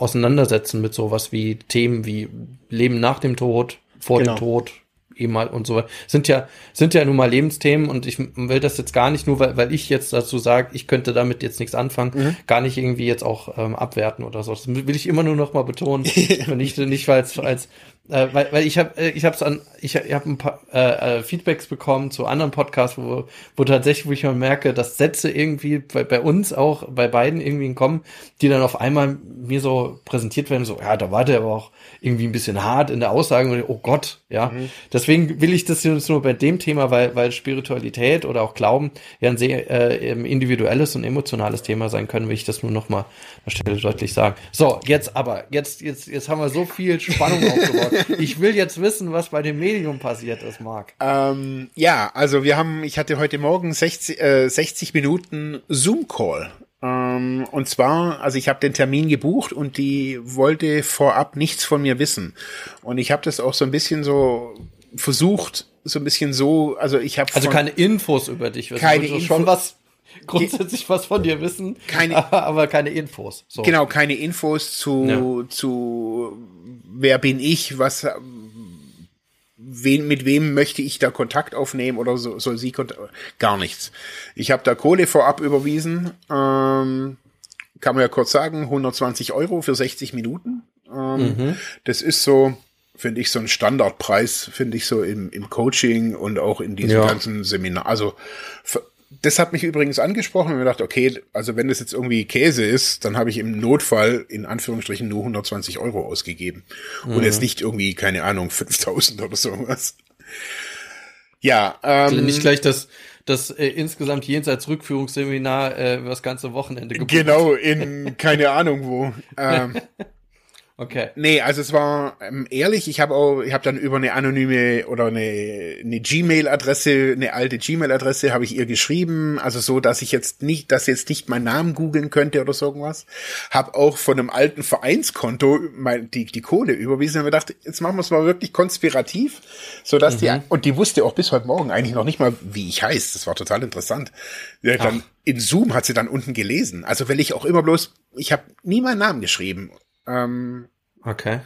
auseinandersetzen mit sowas wie Themen wie Leben nach dem Tod, vor genau. dem Tod, eben mal und so weiter. Sind ja, sind ja nun mal Lebensthemen und ich will das jetzt gar nicht nur, weil, weil ich jetzt dazu sage, ich könnte damit jetzt nichts anfangen, mhm. gar nicht irgendwie jetzt auch ähm, abwerten oder so. Das will ich immer nur noch mal betonen. nicht, nicht weil es als, äh, weil, weil ich habe äh, ich habe an ich, ich habe ein paar äh, äh, Feedbacks bekommen zu anderen Podcasts, wo wo tatsächlich wo ich mal merke, dass Sätze irgendwie bei, bei uns auch bei beiden irgendwie kommen, die dann auf einmal mir so präsentiert werden, so ja, da war der aber auch irgendwie ein bisschen hart in der Aussage und oh Gott, ja. Mhm. Deswegen will ich das jetzt nur bei dem Thema, weil weil Spiritualität oder auch Glauben ja ein sehr äh, individuelles und emotionales Thema sein können, will ich das nur noch mal Stelle deutlich sagen. So, jetzt aber jetzt jetzt jetzt haben wir so viel Spannung aufgebaut. Ich will jetzt wissen, was bei dem Medium passiert ist, Marc. Ähm, ja, also wir haben, ich hatte heute Morgen 60, äh, 60 Minuten Zoom-Call. Ähm, und zwar, also ich habe den Termin gebucht und die wollte vorab nichts von mir wissen. Und ich habe das auch so ein bisschen so versucht, so ein bisschen so, also ich habe also keine Infos über dich, keine Infos, schon was grundsätzlich was von dir wissen, keine, aber keine Infos. So. Genau, keine Infos zu ja. zu wer bin ich, was, wen, mit wem möchte ich da Kontakt aufnehmen oder so, soll sie Kontakt, gar nichts. Ich habe da Kohle vorab überwiesen, ähm, kann man ja kurz sagen, 120 Euro für 60 Minuten. Ähm, mhm. Das ist so, finde ich, so ein Standardpreis, finde ich so im, im Coaching und auch in diesem ja. ganzen Seminar. Also das hat mich übrigens angesprochen und mir gedacht, okay, also wenn das jetzt irgendwie Käse ist, dann habe ich im Notfall in Anführungsstrichen nur 120 Euro ausgegeben mhm. und jetzt nicht irgendwie, keine Ahnung, 5000 oder sowas. Ja, ähm, also nicht gleich das, das äh, insgesamt jenseits Rückführungsseminar äh, das ganze Wochenende gebucht. Genau, in keine Ahnung wo. Ähm, Okay. Nee, also es war ähm, ehrlich, ich habe auch, ich habe dann über eine anonyme oder eine, eine Gmail-Adresse, eine alte Gmail-Adresse, habe ich ihr geschrieben, also so, dass ich jetzt nicht, dass jetzt nicht meinen Namen googeln könnte oder so irgendwas. Hab auch von einem alten Vereinskonto mein, die, die Kohle überwiesen und mir gedacht, jetzt machen wir es mal wirklich konspirativ, so dass mhm. die und die wusste auch bis heute Morgen eigentlich noch nicht mal, wie ich heiße. Das war total interessant. Ja, dann in Zoom hat sie dann unten gelesen. Also weil ich auch immer bloß, ich habe nie meinen Namen geschrieben. Ähm, okay.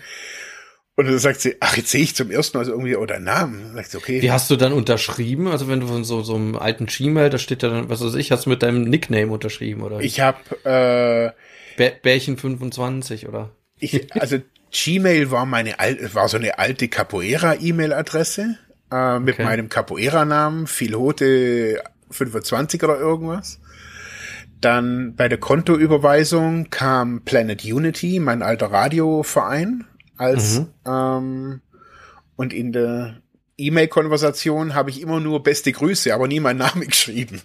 Und dann sagt sie, ach, jetzt sehe ich zum ersten Mal so irgendwie, oder Namen. Sagt sie, okay. Wie hast du dann unterschrieben? Also wenn du von so, so einem alten Gmail, da steht ja dann, was weiß ich, hast du mit deinem Nickname unterschrieben, oder? Ich habe äh, Bärchen 25, oder? Ich, also Gmail war meine alte, war so eine alte Capoeira-E-Mail-Adresse äh, mit okay. meinem Capoeira-Namen, Filhote 25 oder irgendwas. Dann bei der Kontoüberweisung kam Planet Unity, mein alter Radioverein, als mhm. ähm, und in der E-Mail-Konversation habe ich immer nur beste Grüße, aber nie meinen Namen geschrieben.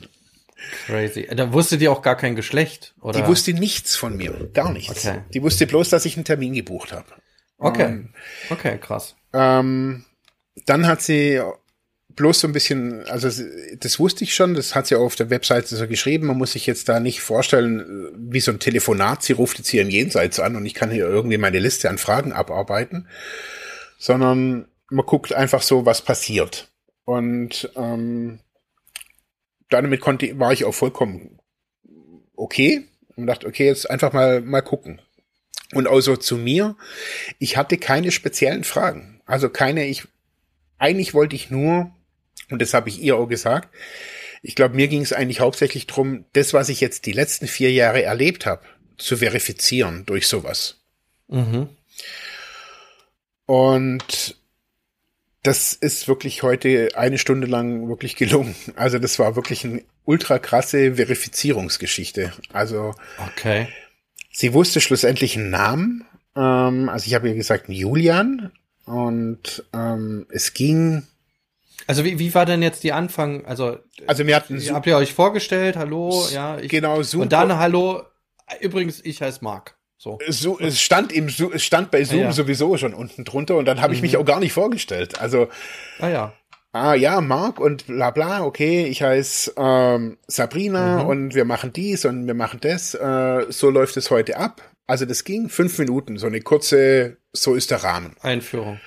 Crazy. Da wusste die auch gar kein Geschlecht, oder? Die wusste nichts von mir, gar nichts. Okay. Die wusste bloß, dass ich einen Termin gebucht habe. Okay. Ähm, Okay, krass. ähm, dann hat sie bloß so ein bisschen, also das wusste ich schon, das hat sie auch auf der Webseite so geschrieben, man muss sich jetzt da nicht vorstellen, äh, wie so ein Telefonat, sie ruft jetzt hier im Jenseits an und ich kann hier irgendwie meine Liste an Fragen abarbeiten, sondern man guckt einfach so, was passiert. Und ähm, damit konnte, war ich auch vollkommen okay und dachte, okay, jetzt einfach mal, mal gucken. Und auch so zu mir, ich hatte keine speziellen Fragen. Also keine, ich, eigentlich wollte ich nur, und das habe ich ihr auch gesagt, ich glaube, mir ging es eigentlich hauptsächlich drum, das, was ich jetzt die letzten vier Jahre erlebt habe, zu verifizieren durch sowas. Mhm. Und das ist wirklich heute eine Stunde lang wirklich gelungen. Also das war wirklich eine ultra krasse Verifizierungsgeschichte. Also Okay. sie wusste schlussendlich einen Namen. Ähm, also ich habe ihr gesagt, Julian. Und ähm, es ging, Also wie, wie war denn jetzt die Anfang? Also, also wir hatten habt ihr euch vorgestellt? Hallo, ja, ich, genau super. und dann hallo. Übrigens, ich heiße Marc. So. so, es stand im es stand bei Zoom Ja, ja. sowieso schon unten drunter und dann habe ich mich auch gar nicht vorgestellt. Also Ah ja. ah ja, Marc und bla bla, okay, ich heiße ähm, Sabrina Mhm. und wir machen dies und wir machen das. Äh, so läuft es heute ab. Also das ging fünf Minuten, so eine kurze, so ist der Rahmen. Einführung.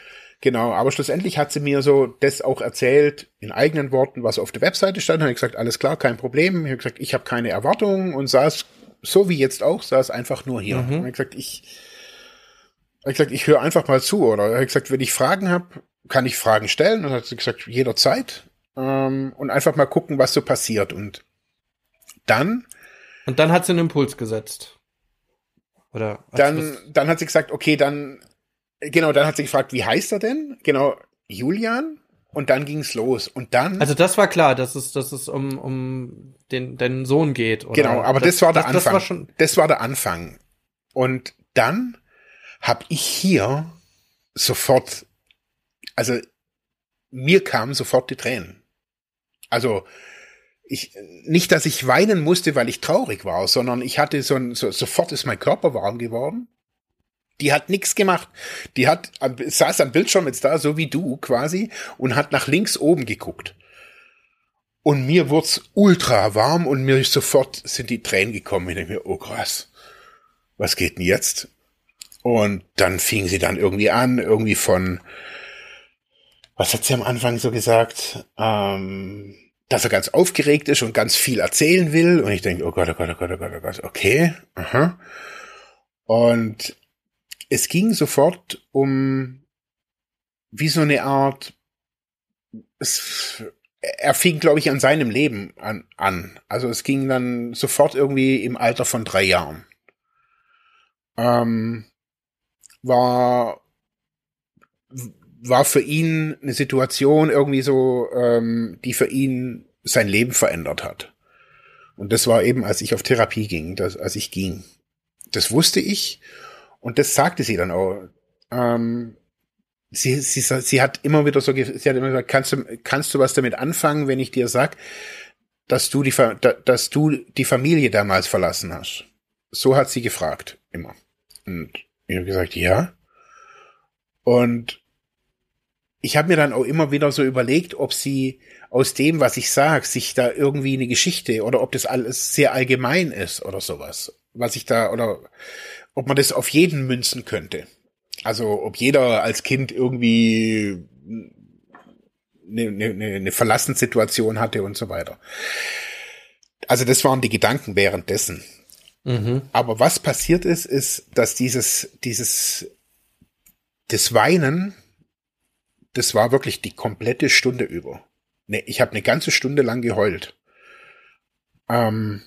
Genau, aber schlussendlich hat sie mir so das auch erzählt, in eigenen Worten, was auf der Webseite stand. Habe ich gesagt, alles klar, kein Problem. Ich habe gesagt, ich habe keine Erwartungen und saß, so wie jetzt auch, saß einfach nur hier. Mhm. Habe ich gesagt, ich, ich gesagt, ich höre einfach mal zu. Oder habe ich gesagt, wenn ich Fragen habe, kann ich Fragen stellen. Und dann hat sie gesagt, jederzeit. Ähm, und einfach mal gucken, was so passiert. Und dann, Und dann hat sie einen Impuls gesetzt. Oder? dann, dann hat sie gesagt, okay, dann, genau, dann hat sie gefragt, wie heißt er denn? Genau, Julian. Und dann ging's los. Und dann. Also das war klar, dass es, dass es um, um den, den Sohn geht. Oder? Genau, aber das, war der das, Anfang. Das war schon, das war der Anfang. Und dann habe ich hier sofort, also mir kamen sofort die Tränen. Also ich nicht, dass ich weinen musste, weil ich traurig war, sondern ich hatte so ein so, sofort ist mein Körper warm geworden. Die hat nichts gemacht. Die hat saß am Bildschirm jetzt da, so wie du quasi, und hat nach links oben geguckt. Und mir wurd's ultra warm und mir sofort sind die Tränen gekommen. Ich denke mir, oh krass, was geht denn jetzt? Und dann fing sie dann irgendwie an, irgendwie von, was hat sie am Anfang so gesagt? Ähm, dass er ganz aufgeregt ist und ganz viel erzählen will. Und ich denke, oh Gott, oh Gott, oh Gott, oh Gott, oh Gott, okay. Aha. Und es ging sofort um wie so eine Art, es, er fing, glaube ich, an seinem Leben an, an. Also es ging dann sofort irgendwie im Alter von drei Jahren. Ähm, war war für ihn eine Situation irgendwie so, ähm, die für ihn sein Leben verändert hat. Und das war eben, als ich auf Therapie ging, das, als ich ging. Das wusste ich und das sagte sie dann auch. Ähm, sie, sie, sie hat immer wieder so, sie hat immer gesagt, kannst du, kannst du was damit anfangen, wenn ich dir sag, dass du die, dass du die Familie damals verlassen hast? So hat sie gefragt, immer. Und ich habe gesagt, ja. Und ich habe mir dann auch immer wieder so überlegt, ob sie aus dem, was ich sage, sich da irgendwie eine Geschichte oder ob das alles sehr allgemein ist oder sowas. Was ich da, oder ob man das auf jeden münzen könnte. Also ob jeder als Kind irgendwie eine, eine, eine Verlassenssituation hatte und so weiter. Also das waren die Gedanken währenddessen. Mhm. Aber was passiert ist, ist, dass dieses, dieses, das Weinen, das war wirklich die komplette Stunde über. Ne, ich habe eine ganze Stunde lang geheult. Ähm,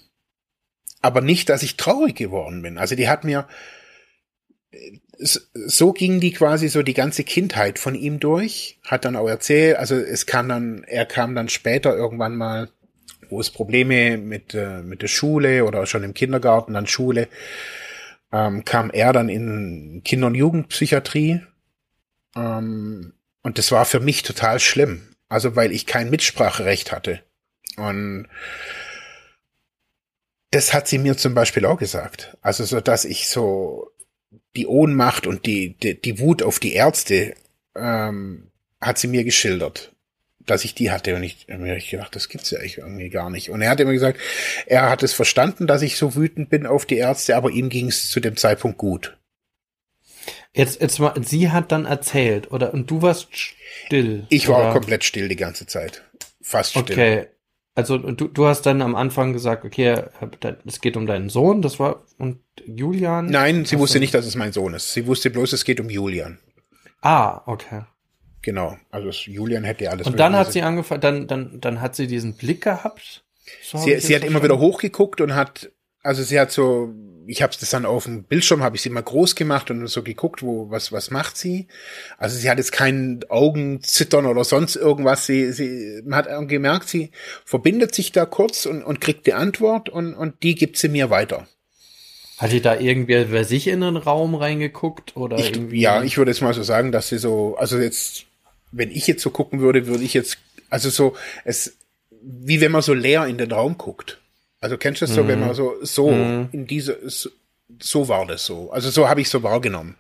aber nicht, dass ich traurig geworden bin. Also die hat mir, s- so ging die quasi so die ganze Kindheit von ihm durch, hat dann auch erzählt, also es kam dann, er kam dann später irgendwann mal, wo es Probleme mit, äh, mit der Schule oder schon im Kindergarten, dann Schule, ähm, kam er dann in Kinder- und Jugendpsychiatrie. Ähm, und das war für mich total schlimm. Also weil ich kein Mitspracherecht hatte. Und das hat sie mir zum Beispiel auch gesagt. Also so, dass ich so die Ohnmacht und die, die, die Wut auf die Ärzte ähm, hat sie mir geschildert, dass ich die hatte. Und ich mir hab ich gedacht, das gibt's ja eigentlich irgendwie gar nicht. Und er hat immer gesagt, er hat es verstanden, dass ich so wütend bin auf die Ärzte, aber ihm ging es zu dem Zeitpunkt gut. Jetzt, jetzt mal, sie hat dann erzählt, oder? Und du warst still. Ich war oder? komplett still die ganze Zeit. Fast still. Okay. Also du, du hast dann am Anfang gesagt, okay, es geht um deinen Sohn, das war und Julian. Nein, sie wusste nicht, dass es mein Sohn ist. Sie wusste bloß, es geht um Julian. Ah, okay. Genau. Also Julian hätte alles. Und dann hat sie angefangen, dann, dann, dann hat sie diesen Blick gehabt. So sie sie hat immer wieder hochgeguckt und hat, also sie hat so, ich habe das dann auf dem Bildschirm, habe ich sie mal groß gemacht und so geguckt, wo was was macht sie. Also sie hat jetzt keinen Augenzittern oder sonst irgendwas. Sie, sie man hat gemerkt, sie verbindet sich da kurz und, und kriegt die Antwort und, und die gibt sie mir weiter. Hat die da irgendwie bei sich in den Raum reingeguckt oder ich, irgendwie? Ja, ich würde jetzt mal so sagen, dass sie so, also jetzt, wenn ich jetzt so gucken würde, würde ich jetzt, also so, es, wie wenn man so leer in den Raum guckt. Also kennst du das mhm. so, wenn man so, so mhm. in diese, so, so war das so. Also so habe ich so wahrgenommen.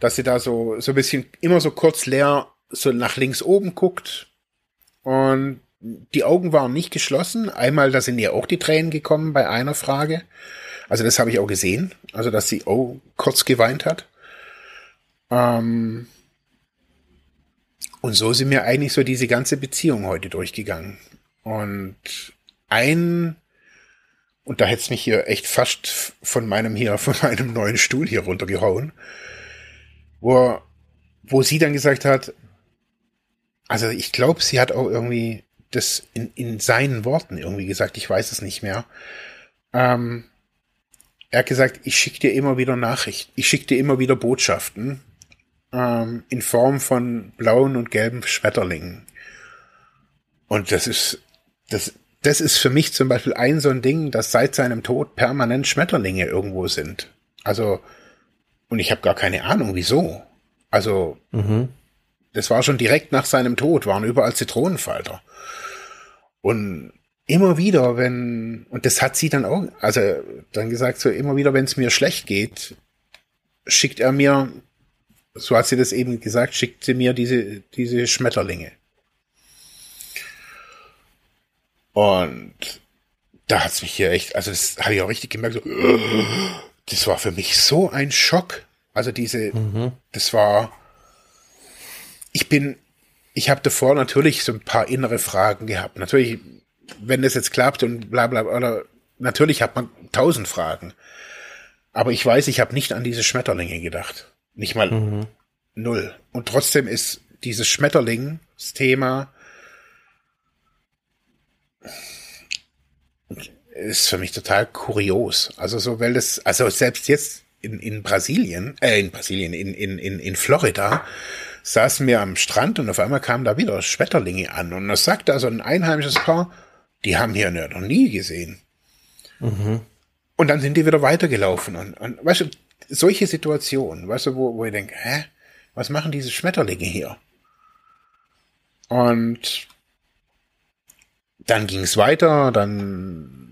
Dass sie da so, so ein bisschen immer so kurz leer so nach links oben guckt und die Augen waren nicht geschlossen. Einmal, da sind ihr auch die Tränen gekommen bei einer Frage. Also das habe ich auch gesehen. Also dass sie auch kurz geweint hat. Ähm und so sind mir eigentlich so diese ganze Beziehung heute durchgegangen. Und ein und da hätte es mich hier echt fast von meinem hier, von meinem neuen Stuhl hier runtergehauen, wo, wo sie dann gesagt hat, also ich glaube, sie hat auch irgendwie das in, in seinen Worten irgendwie gesagt, ich weiß es nicht mehr. Ähm, er hat gesagt, ich schicke dir immer wieder Nachrichten, ich schicke dir immer wieder Botschaften ähm, in Form von blauen und gelben Schmetterlingen. Und das ist, das, das ist für mich zum Beispiel ein so ein Ding, dass seit seinem Tod permanent Schmetterlinge irgendwo sind. Also, und ich habe gar keine Ahnung, wieso. Also, mhm. das war schon direkt nach seinem Tod, waren überall Zitronenfalter. Und immer wieder, wenn, und das hat sie dann auch, also dann gesagt, so immer wieder, wenn es mir schlecht geht, schickt er mir, so hat sie das eben gesagt, schickt sie mir diese, diese Schmetterlinge. Und da hat's mich hier echt, also das habe ich auch richtig gemerkt, so, das war für mich so ein Schock. Also diese, mhm. das war, ich bin, ich habe davor natürlich so ein paar innere Fragen gehabt. Natürlich, wenn das jetzt klappt und bla bla, oder natürlich hat man tausend Fragen. Aber ich weiß, ich habe nicht an diese Schmetterlinge gedacht. Nicht mal mhm. null. Und trotzdem ist dieses Schmetterling-Thema ist für mich total kurios. Also so, weil das, also selbst jetzt in, in Brasilien, äh, in Brasilien, in, in, in, in Florida, saßen wir am Strand und auf einmal kamen da wieder Schmetterlinge an. Und das sagte also ein einheimisches Paar, die haben hier noch nie gesehen. Mhm. Und dann sind die wieder weitergelaufen. Und, und weißt du, solche Situationen, weißt du, wo, wo ich denke, hä, was machen diese Schmetterlinge hier? Und dann ging es weiter, dann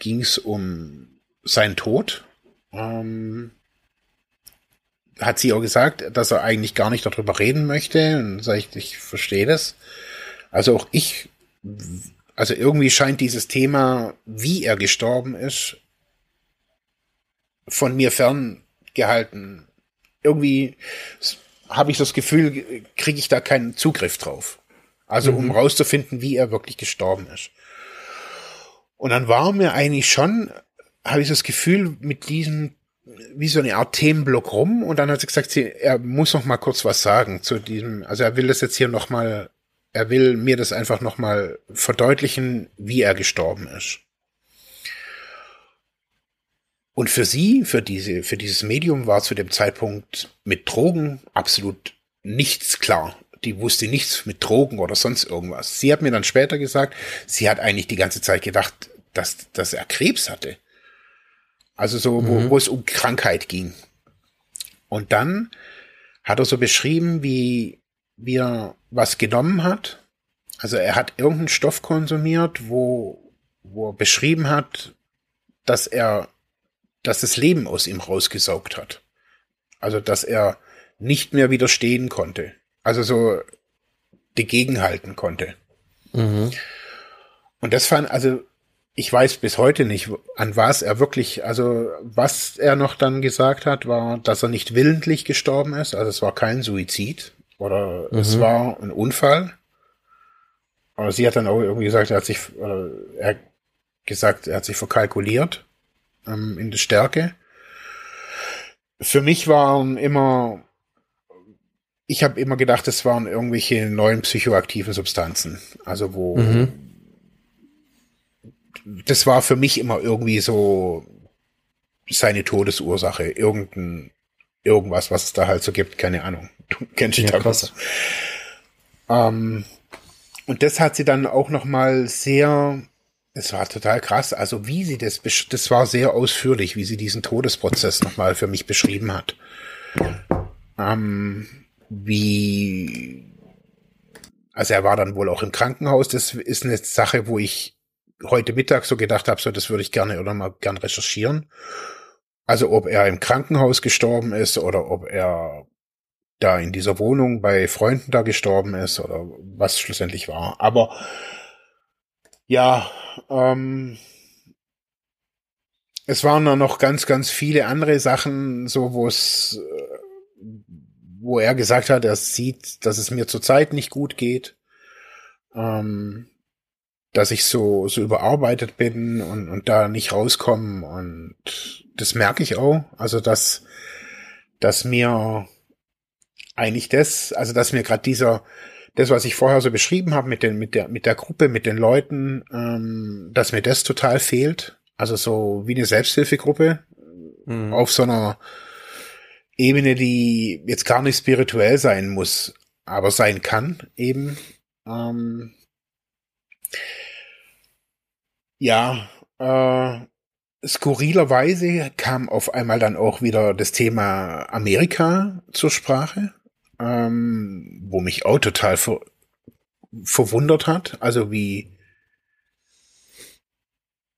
ging es um seinen Tod. Ähm, hat sie auch gesagt, dass er eigentlich gar nicht darüber reden möchte. Und sage ich, ich verstehe das. Also auch ich, also irgendwie scheint dieses Thema, wie er gestorben ist, von mir ferngehalten. Irgendwie habe ich das Gefühl, kriege ich da keinen Zugriff drauf. Also um mhm. rauszufinden, wie er wirklich gestorben ist. Und dann war mir eigentlich schon, habe ich das Gefühl, mit diesem, wie so eine Art Themenblock rum. Und dann hat sie gesagt, sie, er muss noch mal kurz was sagen zu diesem, also er will das jetzt hier noch mal, er will mir das einfach noch mal verdeutlichen, wie er gestorben ist. Und für sie, für diese, für dieses Medium war zu dem Zeitpunkt mit Drogen absolut nichts klar die wusste nichts mit Drogen oder sonst irgendwas. Sie hat mir dann später gesagt, sie hat eigentlich die ganze Zeit gedacht, dass, dass er Krebs hatte. Also so, wo, mhm. wo es um Krankheit ging. Und dann hat er so beschrieben, wie, wie er was genommen hat. Also er hat irgendeinen Stoff konsumiert, wo, wo er beschrieben hat, dass er, dass das Leben aus ihm rausgesaugt hat. Also, dass er nicht mehr widerstehen konnte. Also so dagegen halten konnte. Mhm. Und das fand, also ich weiß bis heute nicht, an was er wirklich, also was er noch dann gesagt hat, war, dass er nicht willentlich gestorben ist. Also es war kein Suizid oder mhm. es war ein Unfall. Aber sie hat dann auch irgendwie gesagt, er hat sich, äh, er gesagt, er hat sich verkalkuliert ähm, in der Stärke. Für mich waren immer, ich habe immer gedacht, es waren irgendwelche neuen psychoaktiven Substanzen. Also wo mhm. Das war für mich immer irgendwie so seine Todesursache, irgendein irgendwas, was es da halt so gibt, keine Ahnung. Du kennst dich ja, da was. Ähm, und das hat sie dann auch noch mal sehr es war total krass. Also wie sie das, das war sehr ausführlich, wie sie diesen Todesprozess nochmal für mich beschrieben hat. Ähm, wie, also er war dann wohl auch im Krankenhaus. Das ist eine Sache, wo ich heute Mittag so gedacht habe, so das würde ich gerne oder mal gern recherchieren. Also ob er im Krankenhaus gestorben ist oder ob er da in dieser Wohnung bei Freunden da gestorben ist oder was schlussendlich war. Aber ja, ähm, es waren dann noch ganz, ganz viele andere Sachen, so wo es, äh, wo er gesagt hat, er sieht, dass es mir zurzeit nicht gut geht, ähm, dass ich so so überarbeitet bin und und da nicht rauskomme und das merke ich auch, also dass dass mir eigentlich das, also dass mir gerade dieser das, was ich vorher so beschrieben habe mit den, mit der, mit der Gruppe, mit den Leuten, ähm, dass mir das total fehlt. Also so wie eine Selbsthilfegruppe mhm. auf so einer Ebene, die jetzt gar nicht spirituell sein muss, aber sein kann eben. Ähm, ja, äh, skurrilerweise kam auf einmal dann auch wieder das Thema Amerika zur Sprache ähm, wo mich auch total ver verwundert hat. Also wie,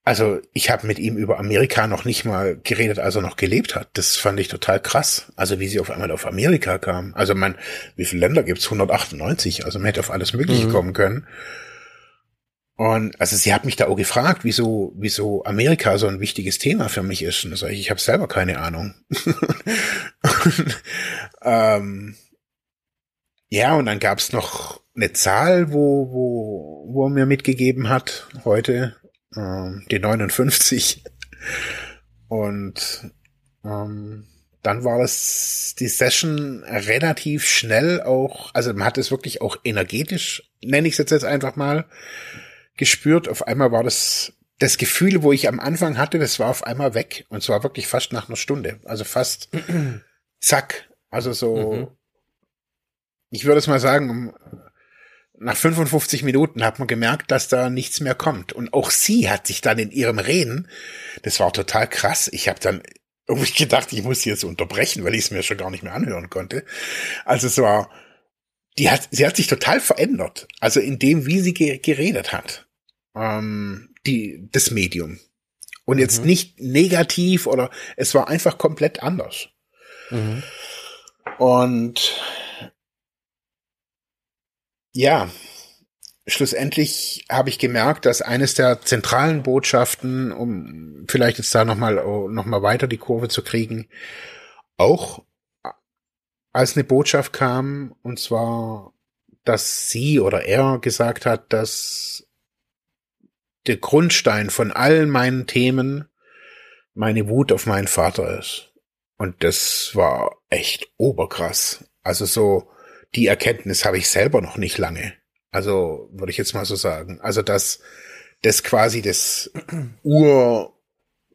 also ich habe mit ihm über Amerika noch nicht mal geredet, als er noch gelebt hat. Das fand ich total krass. Also wie sie auf einmal auf Amerika kam. Also man, wie viele Länder gibt's? 198. Also man hätte auf alles Mögliche mhm. kommen können. Und also sie hat mich da auch gefragt, wieso, wieso Amerika so ein wichtiges Thema für mich ist. Und da sage ich, ich habe selber keine Ahnung. und, ähm, ja, und dann gab's noch eine Zahl, wo, wo, wo er mir mitgegeben hat, heute, äh, die 59. Und ähm, dann war das die Session relativ schnell auch, also man hat es wirklich auch energetisch, nenne ich es jetzt einfach mal, gespürt. Auf einmal war das das Gefühl, wo ich am Anfang hatte, das war auf einmal weg. Und zwar wirklich fast nach einer Stunde. Also fast zack. Also so, mhm ich würde es mal sagen, nach 55 Minuten hat man gemerkt, dass da nichts mehr kommt. Und auch sie hat sich dann in ihrem Reden, das war total krass. Ich habe dann irgendwie gedacht, ich muss jetzt unterbrechen, weil ich es mir schon gar nicht mehr anhören konnte. Also es war, die hat, sie hat sich total verändert. Also in dem, wie sie ge geredet hat. Ähm, die, das Medium. Und jetzt mhm. nicht negativ oder es war einfach komplett anders. Mhm. Und ja, schlussendlich habe ich gemerkt, dass eines der zentralen Botschaften, um vielleicht jetzt da nochmal noch mal weiter die Kurve zu kriegen, auch als eine Botschaft kam, und zwar, dass sie oder er gesagt hat, dass der Grundstein von allen meinen Themen meine Wut auf meinen Vater ist. Und das war echt oberkrass. Also so, die Erkenntnis habe ich selber noch nicht lange. Also würde ich jetzt mal so sagen. Also dass das quasi das Ur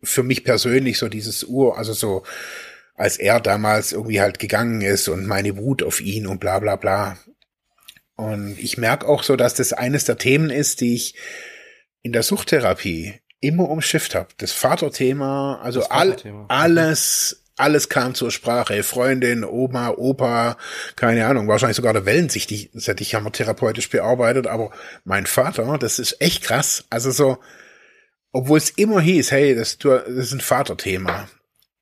für mich persönlich so dieses Ur, also so als er damals irgendwie halt gegangen ist und meine Wut auf ihn und bla bla bla. Und ich merke auch so, dass das eines der Themen ist, die ich in der Suchttherapie immer umschifft habe. Das Vaterthema, also das Vaterthema. all, alles alles kam zur Sprache. Freundin, Oma, Opa, keine Ahnung, wahrscheinlich sogar der Wellensicht, das hätte ich ja mal therapeutisch bearbeitet, aber mein Vater, das ist echt krass. Also so, obwohl es immer hieß, hey, das, das ist ein Vaterthema.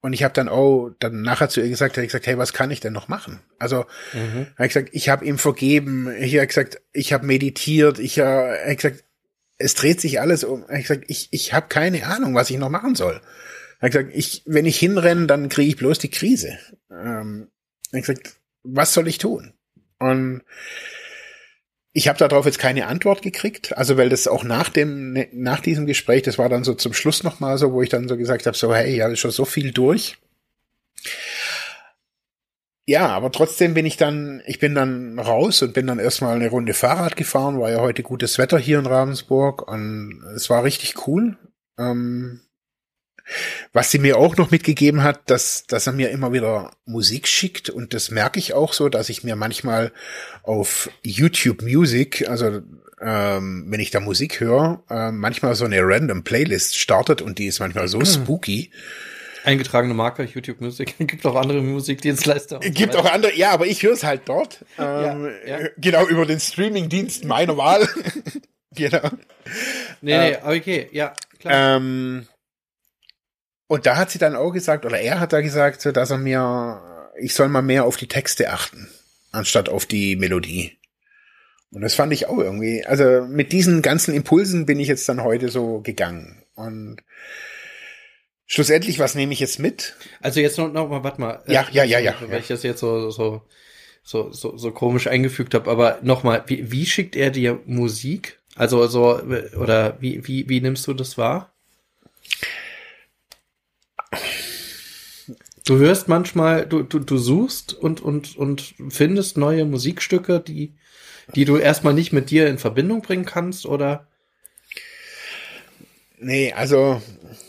Und ich habe dann auch dann nachher zu ihr gesagt, habe ich gesagt, hey, was kann ich denn noch machen? Also mhm. habe ich gesagt, ich habe ihm vergeben. Ich habe gesagt, ich habe meditiert. Ich habe hab gesagt, es dreht sich alles um. Ich habe gesagt, ich ich habe keine Ahnung, was ich noch machen soll. Habe gesagt, ich wenn ich hinrenne, dann kriege ich bloß die Krise. Ähm, habe gesagt, was soll ich tun? Und ich habe darauf jetzt keine Antwort gekriegt, also weil das auch nach dem nach diesem Gespräch, das war dann so zum Schluss noch mal so, wo ich dann so gesagt habe, so hey, ja, ist schon so viel durch. Ja, aber trotzdem bin ich dann, ich bin dann raus und bin dann erstmal eine Runde Fahrrad gefahren, war ja heute gutes Wetter hier in Ravensburg und es war richtig cool. Ähm, was sie mir auch noch mitgegeben hat, dass, dass er mir immer wieder Musik schickt und das merke ich auch so, dass ich mir manchmal auf YouTube Music, also ähm, wenn ich da Musik höre, äh, manchmal so eine random Playlist startet und die ist manchmal so spooky. Eingetragene Marke, YouTube Music. Gibt auch andere Musikdienstleister. Gibt so auch andere, ja, aber ich höre es halt dort. Ähm, ja, ja. Genau, über den Streamingdienst meiner Wahl. genau. Nee, nee, äh, okay, ja, klar. Ähm, und da hat sie dann auch gesagt, oder er hat da gesagt, dass er mir, ich soll mal mehr auf die Texte achten, anstatt auf die Melodie. Und das fand ich auch irgendwie, also mit diesen ganzen Impulsen bin ich jetzt dann heute so gegangen. Und schlussendlich, was nehme ich jetzt mit? Also jetzt noch, noch mal, warte mal. Ja, ja, ja, ja. Weil ja. ich das jetzt so, so, so, so, so komisch eingefügt habe, aber nochmal, wie, wie schickt er dir Musik? Also so, oder wie, wie, wie nimmst du das wahr? Du hörst manchmal, du, du, du suchst und, und, und findest neue Musikstücke, die, die du erstmal nicht mit dir in Verbindung bringen kannst, oder? Nee, also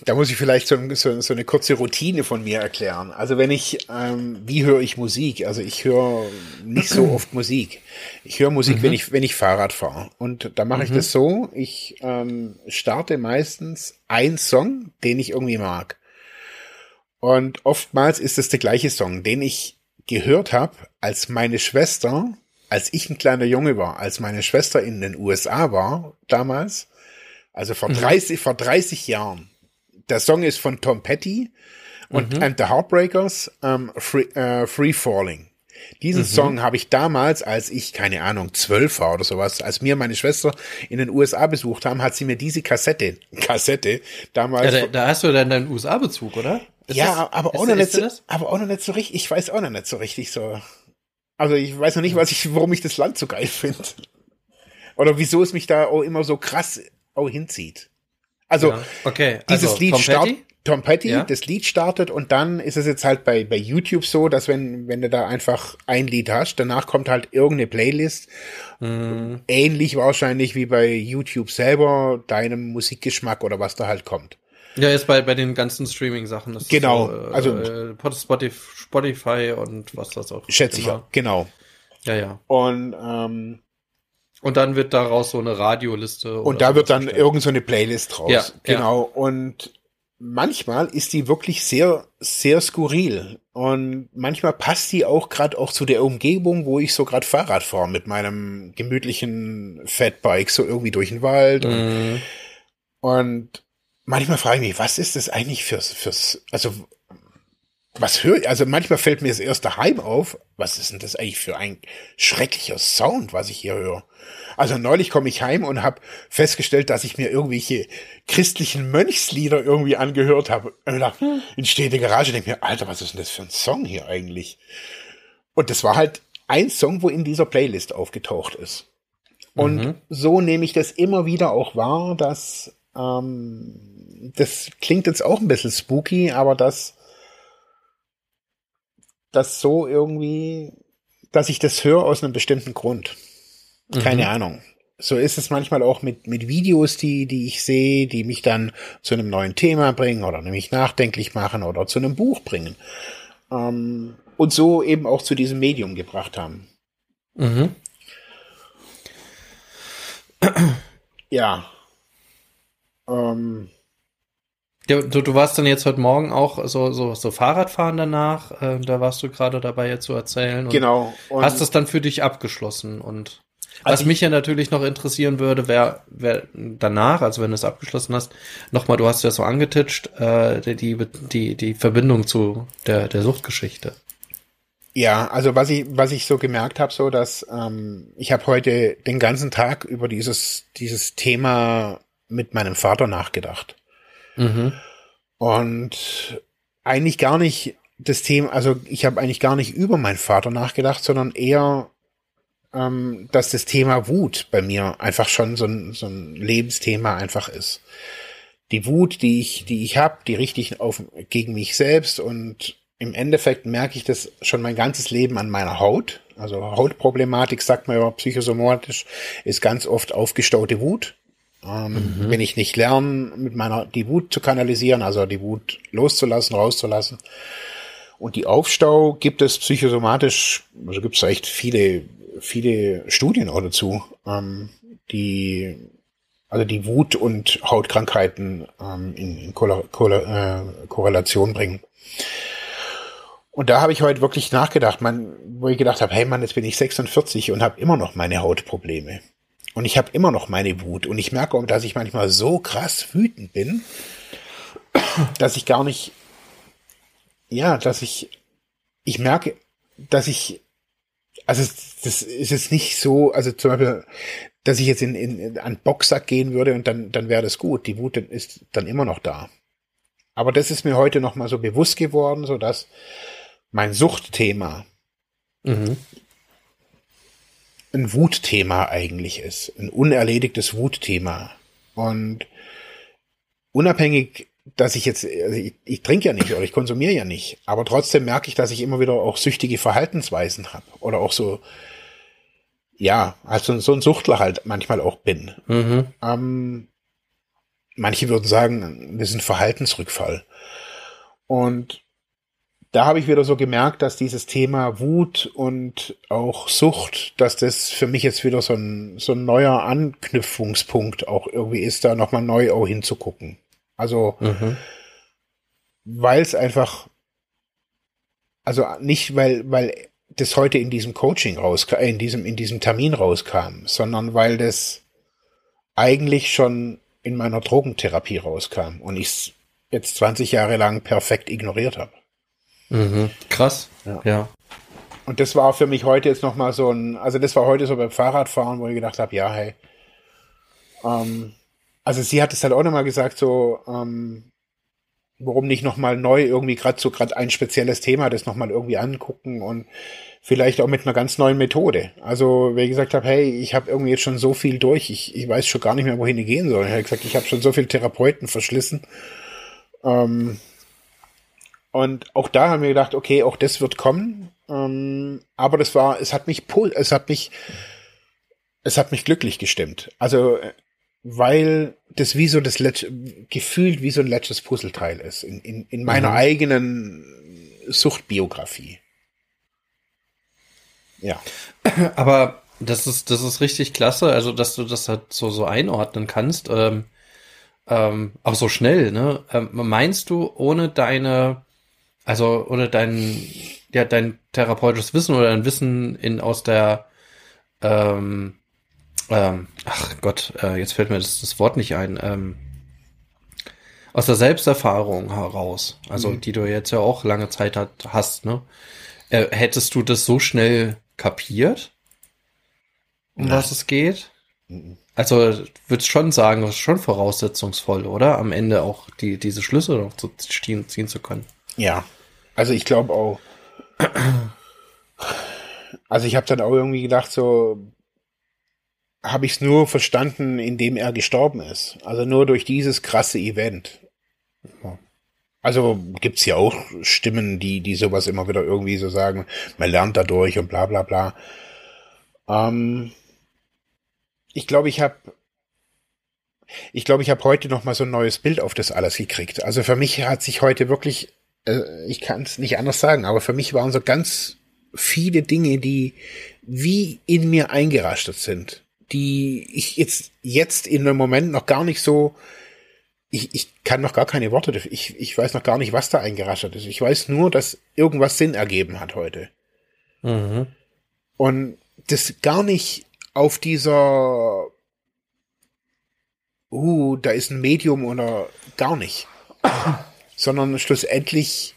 da muss ich vielleicht so, so, so eine kurze Routine von mir erklären. Also wenn ich, ähm, wie höre ich Musik? Also ich höre nicht so oft Musik. Ich höre Musik, mhm. wenn ich wenn ich Fahrrad fahre. Und da mache ich mhm. das so: Ich ähm, starte meistens einen Song, den ich irgendwie mag. Und oftmals ist es der gleiche Song, den ich gehört habe, als meine Schwester, als ich ein kleiner Junge war, als meine Schwester in den USA war damals, also vor 30, mhm. vor 30 Jahren. Der Song ist von Tom Petty und mhm. and the Heartbreakers, um, Free, uh, Free Falling. Diesen mhm. Song habe ich damals, als ich, keine Ahnung, zwölf war oder sowas, als mir meine Schwester in den USA besucht haben, hat sie mir diese Kassette, Kassette damals. Ja, da, da hast du dann deinen USA-Bezug, oder? Ist ja, das, aber, auch noch nicht so, aber auch noch nicht so richtig, ich weiß auch noch nicht so richtig so. Also ich weiß noch nicht, was ich, warum ich das Land so geil finde. Oder wieso es mich da auch immer so krass auch hinzieht. Also, ja. okay. dieses also, Lied startet, Tom Petty, ja? das Lied startet und dann ist es jetzt halt bei, bei YouTube so, dass wenn, wenn du da einfach ein Lied hast, danach kommt halt irgendeine Playlist. Mhm. Ähnlich wahrscheinlich wie bei YouTube selber, deinem Musikgeschmack oder was da halt kommt. Ja, jetzt bei, bei den ganzen Streaming-Sachen. Genau. So, äh, also Spotify, Spotify und was das auch. Schätze ich auch, genau. Ja, ja. Und ähm, und dann wird daraus so eine Radioliste. Und da wird dann irgend so eine Playlist raus. Ja, genau. Ja. Und manchmal ist die wirklich sehr, sehr skurril. Und manchmal passt die auch gerade auch zu der Umgebung, wo ich so gerade Fahrrad fahre mit meinem gemütlichen Fatbike so irgendwie durch den Wald. Mhm. Und manchmal frage ich mich, was ist das eigentlich fürs, fürs, also, was höre ich, also manchmal fällt mir das erst daheim auf, was ist denn das eigentlich für ein schrecklicher Sound, was ich hier höre? Also neulich komme ich heim und habe festgestellt, dass ich mir irgendwelche christlichen Mönchslieder irgendwie angehört habe. Und dachte, hm. in stehende Garage denke mir, Alter, was ist denn das für ein Song hier eigentlich? Und das war halt ein Song, wo in dieser Playlist aufgetaucht ist. Und mhm. so nehme ich das immer wieder auch wahr, dass ähm, das klingt jetzt auch ein bisschen spooky, aber das, das so irgendwie, dass ich das höre aus einem bestimmten Grund. Keine mhm. Ahnung. So ist es manchmal auch mit, mit Videos, die, die ich sehe, die mich dann zu einem neuen Thema bringen oder nämlich nachdenklich machen oder zu einem Buch bringen. Ähm, und so eben auch zu diesem Medium gebracht haben. Mhm. Ja. Ähm, ja, du, du warst dann jetzt heute Morgen auch so, so, so Fahrradfahren danach. Äh, da warst du gerade dabei jetzt zu erzählen. genau. Und hast das dann für dich abgeschlossen und Was mich ja natürlich noch interessieren würde, wäre wär danach, also wenn du es abgeschlossen hast, nochmal, du hast ja so angetitscht, äh, die, die, die Verbindung zu der, der Suchtgeschichte. Ja, also was ich, was ich so gemerkt habe, so dass ähm, ich habe heute den ganzen Tag über dieses, dieses Thema mit meinem Vater nachgedacht. Mhm. Und eigentlich gar nicht das Thema, also ich habe eigentlich gar nicht über meinen Vater nachgedacht, sondern eher, ähm, dass das Thema Wut bei mir einfach schon so ein, so ein Lebensthema einfach ist. Die Wut, die ich, die ich habe, die richte ich auf gegen mich selbst und im Endeffekt merke ich das schon mein ganzes Leben an meiner Haut. Also Hautproblematik, sagt man ja psychosomatisch, ist ganz oft aufgestaute Wut. Ähm, mhm. Wenn ich nicht lerne, mit meiner die Wut zu kanalisieren, also die Wut loszulassen, rauszulassen. Und die Aufstau gibt es psychosomatisch, also gibt es echt viele, viele Studien auch dazu, ähm, die also die Wut und Hautkrankheiten ähm, in, in äh, Korrelation bringen. Und da habe ich heute wirklich nachgedacht, man, wo ich gedacht habe, hey Mann, jetzt bin ich 46 und habe immer noch meine Hautprobleme. Und ich habe immer noch meine Wut. Und ich merke dass ich manchmal so krass wütend bin, dass ich gar nicht, ja, dass ich, ich merke, dass ich, also das ist jetzt nicht so, also zum Beispiel, dass ich jetzt in, in, an Boxsack gehen würde und dann, dann wäre das gut. Die Wut ist dann immer noch da. Aber das ist mir heute noch mal so bewusst geworden, so dass mein Suchtthema mhm. Ein Wutthema eigentlich ist, ein unerledigtes Wutthema. Und unabhängig, dass ich jetzt, also ich, ich trinke ja nicht oder ich konsumiere ja nicht, aber trotzdem merke ich, dass ich immer wieder auch süchtige Verhaltensweisen habe oder auch so, ja, also so ein Suchtler halt manchmal auch bin. Mhm. Ähm, manche würden sagen, das ist ein Verhaltensrückfall. Und da habe ich wieder so gemerkt, dass dieses Thema Wut und auch Sucht, dass das für mich jetzt wieder so ein, so ein neuer Anknüpfungspunkt auch irgendwie ist, da nochmal neu auch hinzugucken. Also, mhm. weil es einfach, also nicht, weil, weil das heute in diesem Coaching rauskam, in diesem, in diesem Termin rauskam, sondern weil das eigentlich schon in meiner Drogentherapie rauskam und ich es jetzt 20 Jahre lang perfekt ignoriert habe. Mhm. Krass. Ja. ja. Und das war für mich heute jetzt nochmal so ein, also das war heute so beim Fahrradfahren, wo ich gedacht habe, ja, hey. Ähm, also sie hat es halt auch nochmal gesagt, so, ähm, warum nicht nochmal neu irgendwie gerade so gerade ein spezielles Thema, das nochmal irgendwie angucken und vielleicht auch mit einer ganz neuen Methode. Also, wie ich gesagt habe, hey, ich habe irgendwie jetzt schon so viel durch, ich, ich weiß schon gar nicht mehr, wohin ich gehen soll. Ich habe gesagt, ich habe schon so viele Therapeuten verschlissen. Ähm, und auch da haben wir gedacht, okay, auch das wird kommen. Ähm, aber das war, es hat mich es hat mich, es hat mich glücklich gestimmt. Also, weil das wie so das letzte, gefühlt wie so ein letztes Puzzleteil ist in, in, in meiner mhm. eigenen Suchtbiografie. Ja. Aber das ist, das ist richtig klasse, also dass du das halt so, so einordnen kannst. Ähm, ähm, auch so schnell, ne? Ähm, meinst du, ohne deine also, oder dein, ja, dein therapeutisches Wissen oder dein Wissen in, aus der, ähm, ähm, ach Gott, äh, jetzt fällt mir das, das Wort nicht ein, ähm, aus der Selbsterfahrung heraus, also mhm. die du jetzt ja auch lange Zeit hat, hast, ne? Äh, hättest du das so schnell kapiert, um Nein. was es geht? Mhm. Also würdest schon sagen, das ist schon voraussetzungsvoll, oder? Am Ende auch die, diese Schlüsse noch zu ziehen, ziehen zu können. Ja, also ich glaube auch. Also ich habe dann auch irgendwie gedacht, so habe ich es nur verstanden, indem er gestorben ist. Also nur durch dieses krasse Event. Also gibt's ja auch Stimmen, die, die sowas immer wieder irgendwie so sagen, man lernt dadurch und bla bla bla. Ähm, ich glaube, ich habe ich glaube, ich habe heute noch mal so ein neues Bild auf das alles gekriegt. Also für mich hat sich heute wirklich ich kann es nicht anders sagen, aber für mich waren so ganz viele Dinge, die wie in mir eingerastet sind, die ich jetzt, jetzt in einem Moment noch gar nicht so, ich, ich kann noch gar keine Worte dafür, ich, ich weiß noch gar nicht, was da eingerastet ist. Ich weiß nur, dass irgendwas Sinn ergeben hat heute. Mhm. Und das gar nicht auf dieser, uh, da ist ein Medium oder gar nicht, sondern schlussendlich,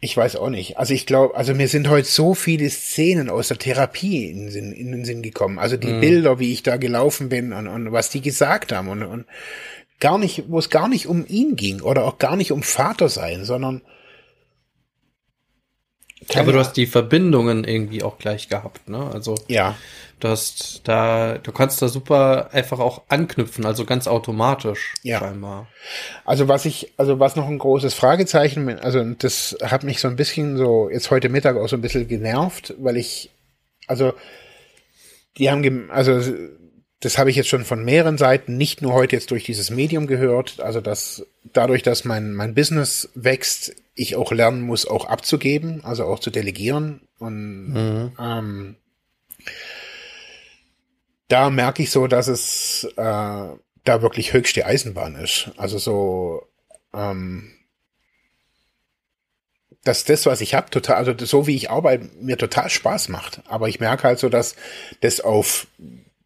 ich weiß auch nicht. Also ich glaube, also mir sind heute so viele Szenen aus der Therapie in den Sinn, in den Sinn gekommen. Also die mhm. Bilder, wie ich da gelaufen bin und, und was die gesagt haben und, und gar nicht, wo es gar nicht um ihn ging oder auch gar nicht um Vater sein, sondern aber du hast die Verbindungen irgendwie auch gleich gehabt, ne? Also ja. du hast da, du kannst da super einfach auch anknüpfen, also ganz automatisch ja. scheinbar. Also was ich, also was noch ein großes Fragezeichen, also das hat mich so ein bisschen so jetzt heute Mittag auch so ein bisschen genervt, weil ich, also die haben, also das habe ich jetzt schon von mehreren Seiten, nicht nur heute jetzt durch dieses Medium gehört, also dass dadurch, dass mein, mein Business wächst, ich auch lernen muss, auch abzugeben, also auch zu delegieren. Und mhm. ähm, da merke ich so, dass es äh, da wirklich höchste Eisenbahn ist. Also so, ähm, dass das, was ich habe, total, also so wie ich arbeite, mir total Spaß macht. Aber ich merke halt so, dass das auf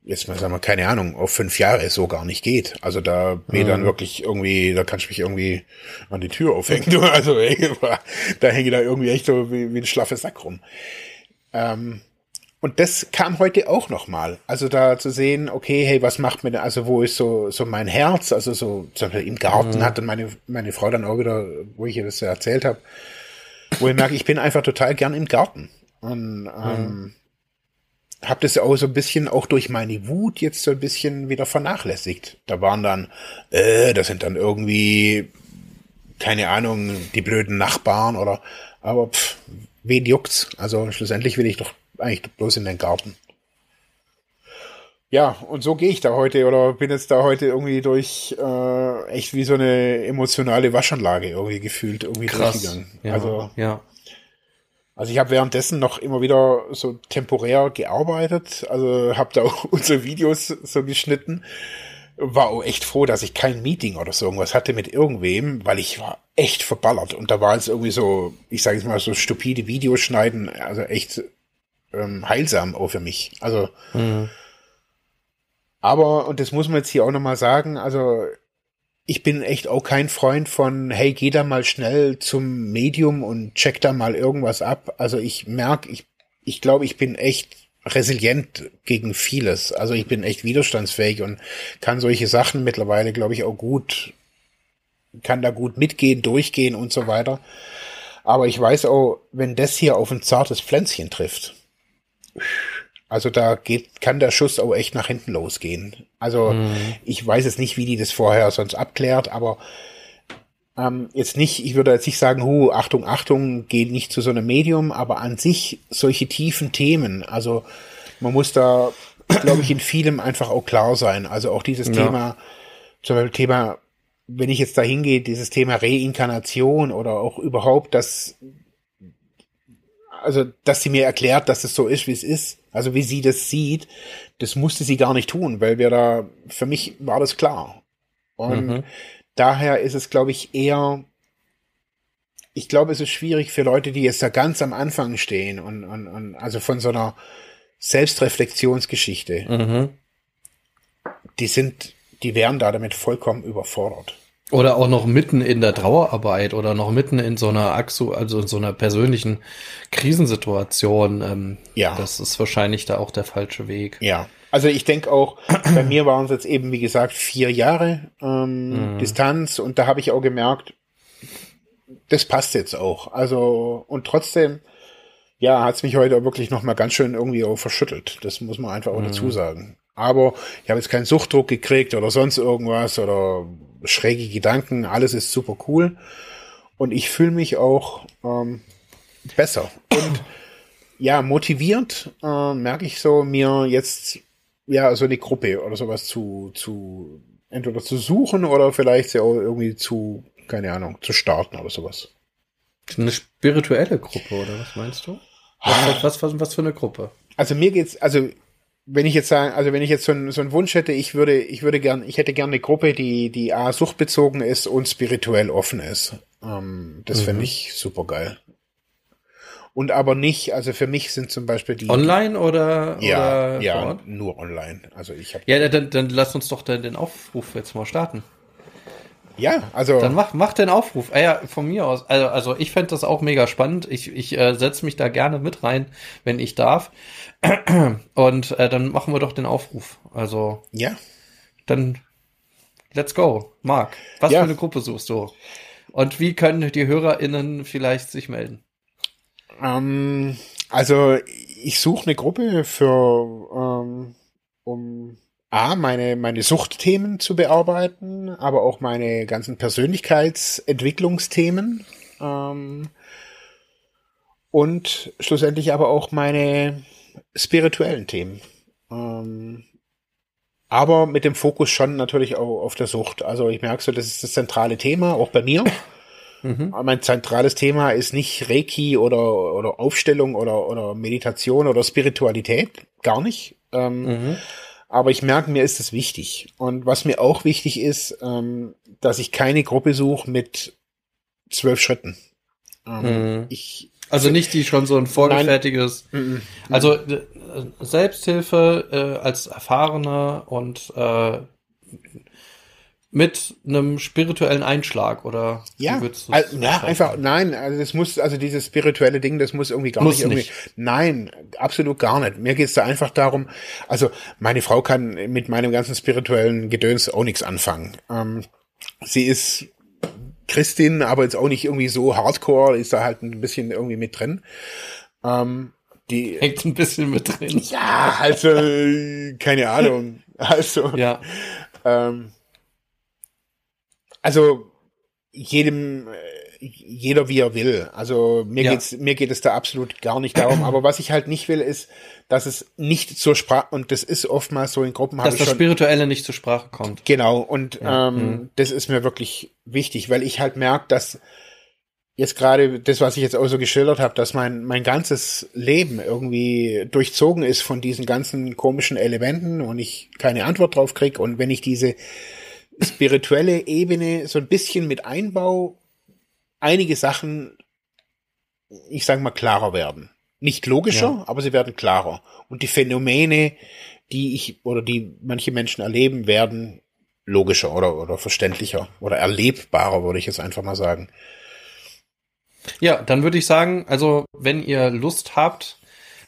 jetzt mal sagen wir, keine Ahnung, auf fünf Jahre so gar nicht geht. Also da bin mhm. dann wirklich irgendwie, da kannst du mich irgendwie an die Tür aufhängen. Also ey, da hänge ich da irgendwie echt so wie, wie ein schlaffes Sack rum. Ähm, und das kam heute auch nochmal. Also da zu sehen, okay, hey, was macht mir denn, also wo ist so, so mein Herz, also so, zum Beispiel im Garten mhm. hat dann meine, meine Frau dann auch wieder, wo ich ihr das erzählt habe, wo ich merke, ich bin einfach total gern im Garten. Und ähm, mhm habe das auch so ein bisschen auch durch meine Wut jetzt so ein bisschen wieder vernachlässigt. Da waren dann, äh, das sind dann irgendwie, keine Ahnung, die blöden Nachbarn oder, aber pff, wen juckt's? Also schlussendlich will ich doch eigentlich bloß in den Garten. Ja, und so gehe ich da heute oder bin jetzt da heute irgendwie durch äh, echt wie so eine emotionale Waschanlage irgendwie gefühlt irgendwie Krass. durchgegangen. Ja, also ja. Also ich habe währenddessen noch immer wieder so temporär gearbeitet, also habe da auch unsere Videos so geschnitten. War auch echt froh, dass ich kein Meeting oder so irgendwas hatte mit irgendwem, weil ich war echt verballert. Und da war es irgendwie so, ich sage jetzt mal, so stupide Videos schneiden, also echt ähm, heilsam auch für mich. Also mhm. aber, und das muss man jetzt hier auch nochmal sagen, also ich bin echt auch kein Freund von, hey, geh da mal schnell zum Medium und check da mal irgendwas ab. Also ich merke, ich, ich glaube, ich bin echt resilient gegen vieles. Also ich bin echt widerstandsfähig und kann solche Sachen mittlerweile, glaube ich, auch gut, kann da gut mitgehen, durchgehen und so weiter. Aber ich weiß auch, wenn das hier auf ein zartes Pflänzchen trifft, also da geht, kann der Schuss auch echt nach hinten losgehen. Also mhm. ich weiß jetzt nicht, wie die das vorher sonst abklärt, aber ähm, jetzt nicht, ich würde jetzt nicht sagen, hu, Achtung, Achtung, geht nicht zu so einem Medium, aber an sich solche tiefen Themen, also man muss da, glaube ich, in vielem einfach auch klar sein. Also auch dieses ja. Thema, zum Beispiel Thema, wenn ich jetzt da hingehe, dieses Thema Reinkarnation oder auch überhaupt das, also dass sie mir erklärt, dass es so ist, wie es ist, also wie sie das sieht, das musste sie gar nicht tun, weil wir da, für mich war das klar. Und mhm. daher ist es, glaube ich, eher, ich glaube, es ist schwierig für Leute, die jetzt da ganz am Anfang stehen und, und, und also von so einer Selbstreflexionsgeschichte. Mhm. Die sind, die wären da damit vollkommen überfordert. Oder auch noch mitten in der Trauerarbeit oder noch mitten in so einer Axo, also in so einer persönlichen Krisensituation. Ähm, ja. Das ist wahrscheinlich da auch der falsche Weg. Ja. Also ich denke auch, bei mir waren es jetzt eben, wie gesagt, vier Jahre ähm, mhm. Distanz und da habe ich auch gemerkt, das passt jetzt auch. Also, und trotzdem, ja, hat es mich heute auch wirklich nochmal ganz schön irgendwie auch verschüttelt. Das muss man einfach auch mhm. dazu sagen. Aber ich habe jetzt keinen Suchtdruck gekriegt oder sonst irgendwas oder schräge Gedanken, alles ist super cool. Und ich fühle mich auch ähm, besser. Und ja, motiviert äh, merke ich so, mir jetzt ja so eine Gruppe oder sowas zu, zu entweder zu suchen oder vielleicht auch irgendwie zu, keine Ahnung, zu starten oder sowas. Eine spirituelle Gruppe, oder was meinst du? Was, was, was, was für eine Gruppe? Also mir geht's, also wenn ich jetzt sagen, also wenn ich jetzt so, ein, so einen Wunsch hätte, ich würde, ich würde gern, ich hätte gern eine Gruppe, die, die A, suchtbezogen ist und spirituell offen ist. Ähm, das mhm. fände ich super geil. und aber nicht, also für mich sind zum Beispiel die Online oder ja, oder ja, nur online. Also ich habe Ja, dann, dann lass uns doch den, den Aufruf jetzt mal starten. Ja, also Dann mach, mach den Aufruf. Ah ja, von mir aus. Also, also ich fände das auch mega spannend. Ich, ich äh, setze mich da gerne mit rein, wenn ich darf. Und äh, dann machen wir doch den Aufruf. Also ja, dann let's go. Marc, was Ja. für eine Gruppe suchst du? Und wie können die HörerInnen vielleicht sich melden? ähm, also ich suche eine Gruppe für ähm, um A, meine, meine Suchtthemen zu bearbeiten, aber auch meine ganzen Persönlichkeitsentwicklungsthemen. Ähm, und schlussendlich aber auch meine spirituellen Themen. Ähm, aber mit dem Fokus schon natürlich auch auf der Sucht. Also ich merke so, das ist das zentrale Thema, auch bei mir. Mhm. Mein zentrales Thema ist nicht Reiki oder, oder Aufstellung oder, oder Meditation oder Spiritualität. Gar nicht. Ähm, Mhm. Aber ich merke, mir ist es wichtig. Und was mir auch wichtig ist, ähm, dass ich keine Gruppe suche mit zwölf Schritten. Ähm, Mhm. Ich, Also nicht die schon so ein vorgefertigtes. mm, Also äh, Selbsthilfe äh, als Erfahrener und äh, mit einem spirituellen Einschlag oder ja, also, beschreiben? einfach, nein, also das muss, also dieses spirituelle Ding, das muss irgendwie gar Muss nicht irgendwie, nicht. nein, absolut gar nicht. Mir geht's da einfach darum, also meine Frau kann mit meinem ganzen spirituellen Gedöns auch nichts anfangen. Ähm, sie ist Christin, aber jetzt auch nicht irgendwie so hardcore, ist da halt ein bisschen irgendwie mit drin. Ähm, die, hängt ein bisschen mit drin. ja, also, äh, keine Ahnung. Also, Ja, ähm, also jedem, äh, jeder wie er will. Also mir Ja. geht's, mir geht es da absolut gar nicht darum. Aber was ich halt nicht will, ist, dass es nicht zur Sprache und das ist oftmals so in Gruppen dass das schon. Spirituelle nicht zur Sprache kommt. Genau, und Ja, ähm, mhm. das ist mir wirklich wichtig, weil ich halt merke, dass jetzt gerade das, was ich jetzt auch so geschildert habe, dass mein, mein ganzes Leben irgendwie durchzogen ist von diesen ganzen komischen Elementen und ich keine Antwort drauf krieg. Und wenn ich diese spirituelle Ebene so ein bisschen mit einbaue, einige Sachen, ich sage mal, klarer werden. Nicht logischer, Ja. aber sie werden klarer. Und die Phänomene, die ich oder die manche Menschen erleben, werden logischer oder, oder verständlicher oder erlebbarer, würde ich jetzt einfach mal sagen. Ja, dann würde ich sagen, also wenn ihr Lust habt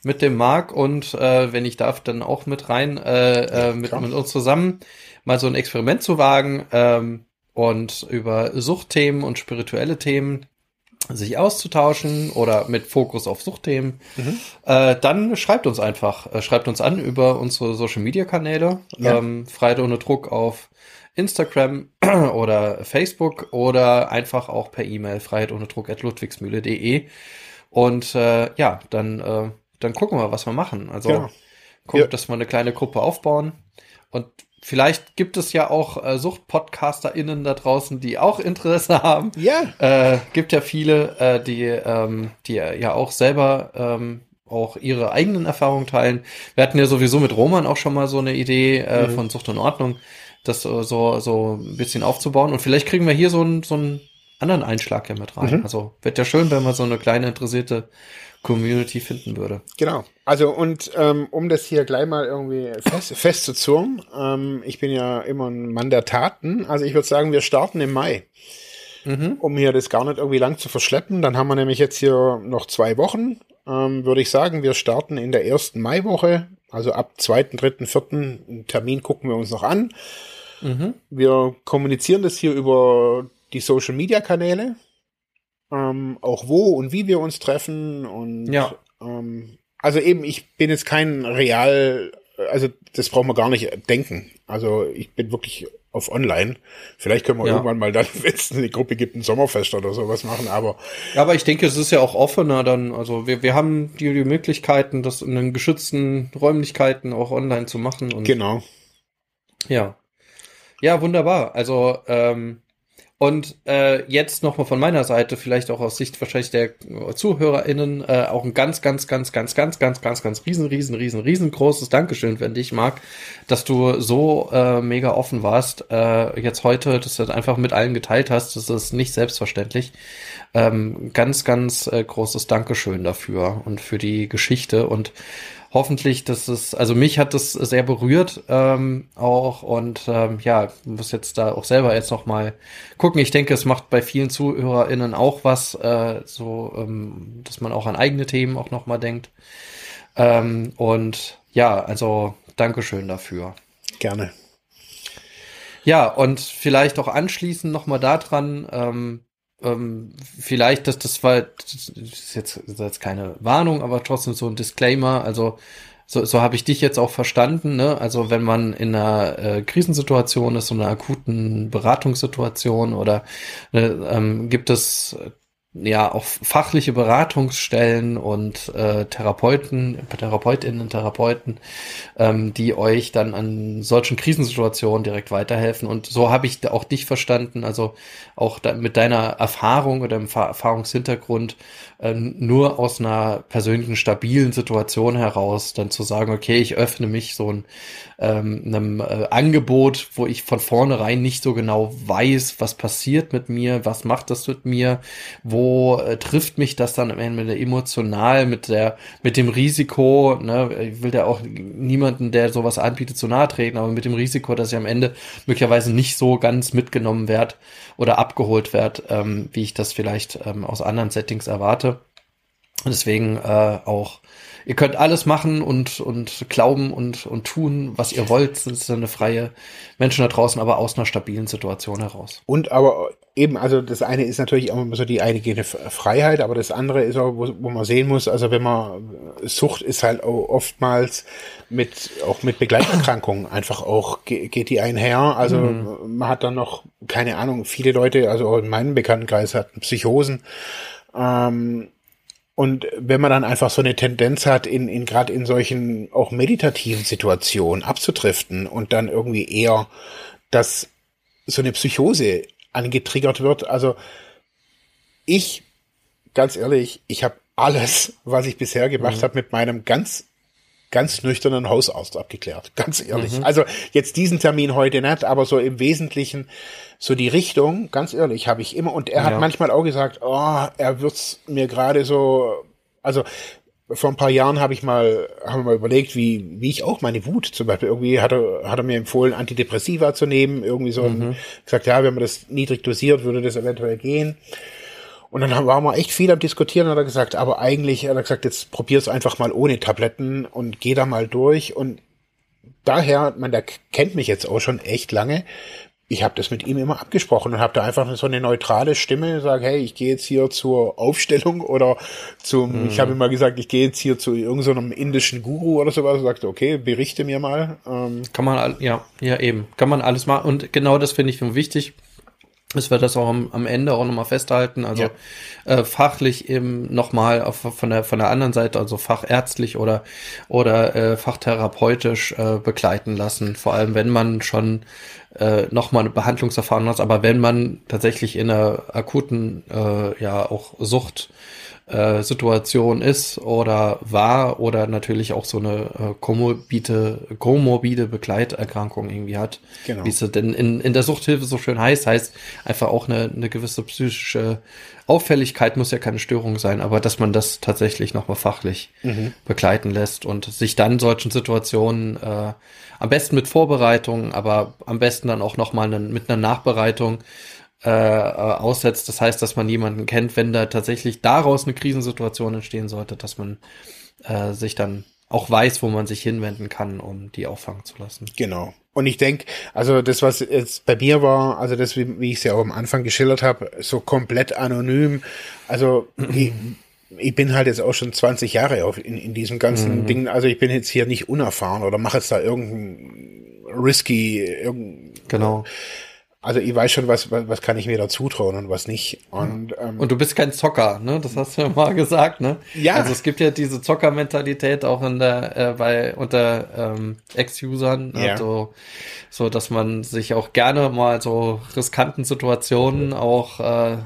mit dem Marc und äh, wenn ich darf, dann auch mit rein, äh, äh, mit, mit uns zusammen mal so ein Experiment zu wagen ähm, und über Suchtthemen und spirituelle Themen sich auszutauschen oder mit Fokus auf Suchtthemen, Mhm. äh, dann schreibt uns einfach, äh, schreibt uns an über unsere Social Media Kanäle, Ja. ähm, Freide ohne Druck auf Instagram oder Facebook oder einfach auch per E-Mail freiheit ohne Druck at ludwigsmühle.de und äh, ja, dann, äh, dann gucken wir, was wir machen. Also Genau. gucken, Ja. dass wir eine kleine Gruppe aufbauen und Vielleicht gibt es ja auch äh, SuchtpodcasterInnen da draußen, die auch Interesse haben. Ja, Äh, gibt ja viele, äh, die, ähm, die ja auch selber ähm, auch ihre eigenen Erfahrungen teilen. Wir hatten ja sowieso mit Roman auch schon mal so eine Idee äh, Mhm. von Sucht und Ordnung, das so, so, so ein bisschen aufzubauen. Und vielleicht kriegen wir hier so einen, so einen anderen Einschlag ja mit rein. Mhm. Also wird ja schön, wenn man so eine kleine interessierte Community finden würde. Genau. Also und ähm, um das hier gleich mal irgendwie fest, festzuzurren, ähm, ich bin ja immer ein Mann der Taten. Also ich würde sagen, wir starten im Mai, Mhm. um hier das gar nicht irgendwie lang zu verschleppen. Dann haben wir nämlich jetzt hier noch zwei Wochen. Ähm, würde ich sagen, wir starten in der ersten Maiwoche, also ab zweiten, dritten, vierten Termin gucken wir uns noch an. Mhm. Wir kommunizieren das hier über die Social Media Kanäle. Ähm, auch wo und wie wir uns treffen und Ja. ähm, also eben, ich bin jetzt kein Real, also das brauchen wir gar nicht denken. Also ich bin wirklich auf online. Vielleicht können wir Ja. irgendwann mal dann, wenn es eine Gruppe gibt, ein Sommerfest oder sowas machen, aber Ja, aber ich denke, es ist ja auch offener dann. Also wir, wir haben die, die Möglichkeiten, das in den geschützten Räumlichkeiten auch online zu machen. Und genau. Ja. Ja, wunderbar. Also, ähm, Und äh, jetzt nochmal von meiner Seite, vielleicht auch aus Sicht wahrscheinlich der ZuhörerInnen, äh, auch ein ganz, ganz, ganz, ganz, ganz, ganz, ganz, ganz riesen, riesen, riesen, riesengroßes Dankeschön wenn dich, Marc, dass du so äh, mega offen warst, äh, jetzt heute, dass du das einfach mit allen geteilt hast. Das ist nicht selbstverständlich. Ähm, ganz, ganz äh, großes Dankeschön dafür und für die Geschichte und hoffentlich, dass es, also mich hat das sehr berührt ähm, auch und ähm, ja, muss jetzt da auch selber jetzt noch mal gucken. Ich denke, es macht bei vielen ZuhörerInnen auch was, äh, so, ähm, dass man auch an eigene Themen auch noch mal denkt. Ähm, und ja, also Dankeschön dafür. Gerne. Ja, und vielleicht auch anschließend noch mal daran, ähm, ähm, vielleicht, dass das war, das ist jetzt, das ist jetzt keine Warnung, aber trotzdem so ein Disclaimer. Also so, so habe ich dich jetzt auch verstanden. Ne? Also wenn man in einer äh, Krisensituation ist, so einer akuten Beratungssituation oder äh, ähm, gibt es ja auch fachliche Beratungsstellen und äh, Therapeuten, Therapeutinnen und Therapeuten, ähm, die euch dann an solchen Krisensituationen direkt weiterhelfen. Und so habe ich auch dich verstanden, also auch da, mit deiner Erfahrung oder dem Erfahrungshintergrund äh, nur aus einer persönlichen stabilen Situation heraus dann zu sagen, okay, ich öffne mich so ein, ähm, einem äh, Angebot, wo ich von vornherein nicht so genau weiß, was passiert mit mir, was macht das mit mir, wo äh, trifft mich das dann am Ende emotional mit der, mit dem Risiko, ne, ich will ja auch niemanden, der sowas anbietet, zu nahe treten, aber mit dem Risiko, dass ich am Ende möglicherweise nicht so ganz mitgenommen werde oder abgeholt werde, ähm, wie ich das vielleicht ähm, aus anderen Settings erwarte. Deswegen äh, auch, ihr könnt alles machen und, und glauben und, und tun, was ihr wollt. Das ist eine freie Menschen da draußen, aber aus einer stabilen Situation heraus. Und aber eben, also das eine ist natürlich auch immer so die eigene Freiheit, aber das andere ist auch, wo, wo man sehen muss, also wenn man, Sucht ist halt oftmals mit, auch mit Begleiterkrankungen einfach auch, geht die einher. Also mhm. man hat dann noch, keine Ahnung, viele Leute, also auch in meinem Bekanntenkreis hatten Psychosen. Ähm, und wenn man dann einfach so eine Tendenz hat, in, in gerade in solchen auch meditativen Situationen abzudriften und dann irgendwie eher, dass so eine Psychose angetriggert wird. Also ich, ganz ehrlich, ich habe alles, was ich bisher gemacht mhm. habe, mit meinem ganz ganz nüchternen Hausarzt abgeklärt. Ganz ehrlich. Mhm. Also jetzt diesen Termin heute nicht, aber so im Wesentlichen so die Richtung, ganz ehrlich, habe ich immer. Und er hat manchmal auch gesagt, oh, er wird's mir gerade so, also vor ein paar Jahren habe ich mal, haben wir mal überlegt, wie, wie ich auch meine Wut zum Beispiel irgendwie hat er, hat er mir empfohlen, Antidepressiva zu nehmen, irgendwie so, mhm. gesagt, ja, wenn man das niedrig dosiert, würde das eventuell gehen. Und dann waren wir echt viel am Diskutieren und hat er gesagt, aber eigentlich, hat er gesagt, jetzt probier's einfach mal ohne Tabletten und geh da mal durch. Und daher, man, der kennt mich jetzt auch schon echt lange. Ich habe das mit ihm immer abgesprochen und habe da einfach so eine neutrale Stimme, sage, hey, ich gehe jetzt hier zur Aufstellung oder zum, mhm. ich habe immer gesagt, ich gehe jetzt hier zu irgendeinem so indischen Guru oder sowas, sagte, okay, berichte mir mal. Ähm. Kann man, ja, ja eben, kann man alles machen und genau das finde ich wichtig dass wir das auch am, am Ende auch nochmal festhalten. Also ja. äh, fachlich eben nochmal von der von der anderen Seite, also fachärztlich oder oder äh, fachtherapeutisch äh, begleiten lassen. Vor allem, wenn man schon äh, nochmal eine Behandlungserfahrung hat, aber wenn man tatsächlich in einer akuten äh, ja auch Sucht äh, Situation ist oder war oder natürlich auch so eine äh, komorbide, komorbide Begleiterkrankung irgendwie hat. Genau. Wie es denn in, in der Suchthilfe so schön heißt, heißt einfach auch eine, eine gewisse psychische Auffälligkeit muss ja keine Störung sein, aber dass man das tatsächlich nochmal fachlich mhm. begleiten lässt und sich dann solchen Situationen äh, am besten mit Vorbereitung, aber am besten dann auch nochmal mit einer Nachbereitung äh, äh, aussetzt. Das heißt, dass man jemanden kennt, wenn da tatsächlich daraus eine Krisensituation entstehen sollte, dass man äh, sich dann auch weiß, wo man sich hinwenden kann, um die auffangen zu lassen. Genau. Und ich denke, also das, was jetzt bei mir war, also das, wie, wie ich es ja auch am Anfang geschildert habe, so komplett anonym. Also ich, ich bin halt jetzt auch schon 20 Jahre auf in, in diesem ganzen mhm. Ding. Also ich bin jetzt hier nicht unerfahren oder mache jetzt da irgendein risky, irgendein, genau Also ich weiß schon, was, was, was kann ich mir da zutrauen und was nicht. Und, ähm, und du bist kein Zocker, ne? Das hast du ja mal gesagt, ne? Ja. Also es gibt ja diese Zockermentalität auch in der, äh, bei unter ähm, Ex-Usern? Ja. so, so dass man sich auch gerne mal so riskanten Situationen auch äh,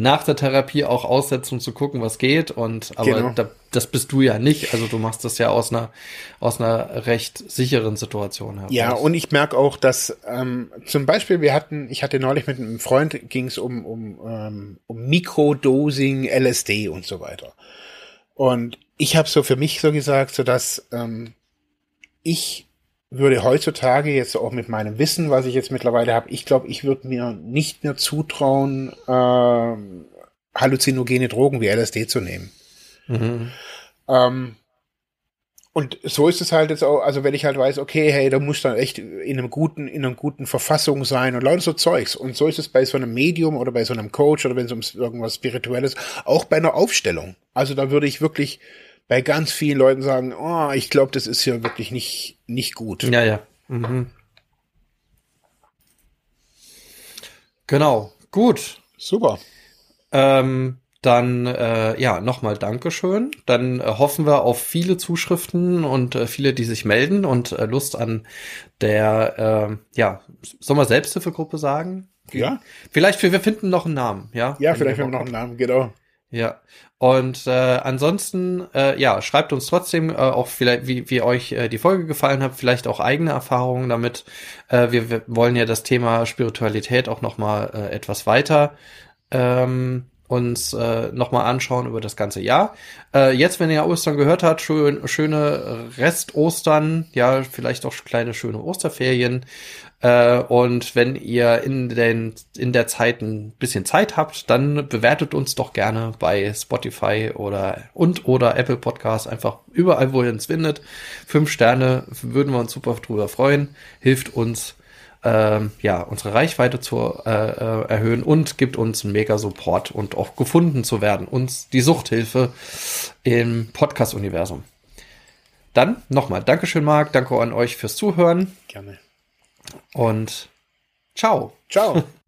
nach der Therapie auch aussetzt, um zu gucken, was geht. Und aber Genau. da, das bist du ja nicht. Also du machst das ja aus einer aus einer recht sicheren Situation heraus. Ja, und ich merke auch, dass ähm, zum Beispiel wir hatten, ich hatte neulich mit einem Freund, ging es um, um, ähm, um Mikrodosing, LSD und so weiter. Und ich habe so für mich so gesagt, so dass ähm, ich würde heutzutage jetzt auch mit meinem Wissen, was ich jetzt mittlerweile habe, ich glaube, ich würde mir nicht mehr zutrauen, ähm, halluzinogene Drogen wie LSD zu nehmen. Mhm. Ähm, und so ist es halt jetzt auch, also wenn ich halt weiß, okay, hey, da muss dann echt in einem guten, in einer guten Verfassung sein und lauter so Zeugs. Und so ist es bei so einem Medium oder bei so einem Coach oder wenn es um irgendwas Spirituelles, auch bei einer Aufstellung. Also da würde ich wirklich bei ganz vielen Leuten sagen, oh, ich glaube, das ist hier wirklich nicht, nicht gut. Ja, ja. Mhm. Genau. Gut. Super. Ähm, dann äh, ja, nochmal Dankeschön. Dann äh, hoffen wir auf viele Zuschriften und äh, viele, die sich melden und äh, Lust an der, äh, ja, soll man Selbsthilfegruppe sagen? Ja. Vielleicht, wir, wir finden noch einen Namen, ja? Ja, Wenn vielleicht haben wir noch einen Namen, genau. Ja, und äh, ansonsten, äh, ja, schreibt uns trotzdem äh, auch vielleicht, wie, wie euch äh, die Folge gefallen hat, vielleicht auch eigene Erfahrungen damit. Äh, wir, wir wollen ja das Thema Spiritualität auch noch mal äh, etwas weiter ähm, uns äh, noch mal anschauen über das ganze Jahr. Äh, jetzt, wenn ihr Ostern gehört habt, schön, schöne Rest-Ostern, ja, vielleicht auch kleine schöne Osterferien. Äh, und wenn ihr in, den, in der Zeit ein bisschen Zeit habt, dann bewertet uns doch gerne bei Spotify oder und oder Apple Podcasts einfach überall, wo ihr uns findet. Fünf Sterne würden wir uns super drüber freuen, hilft uns ähm, ja unsere Reichweite zu äh, äh, erhöhen und gibt uns einen mega Support und auch gefunden zu werden, uns die Suchthilfe im Podcast-Universum. Dann nochmal Dankeschön, Marc, danke an euch fürs Zuhören Gerne. Und ciao. Ciao.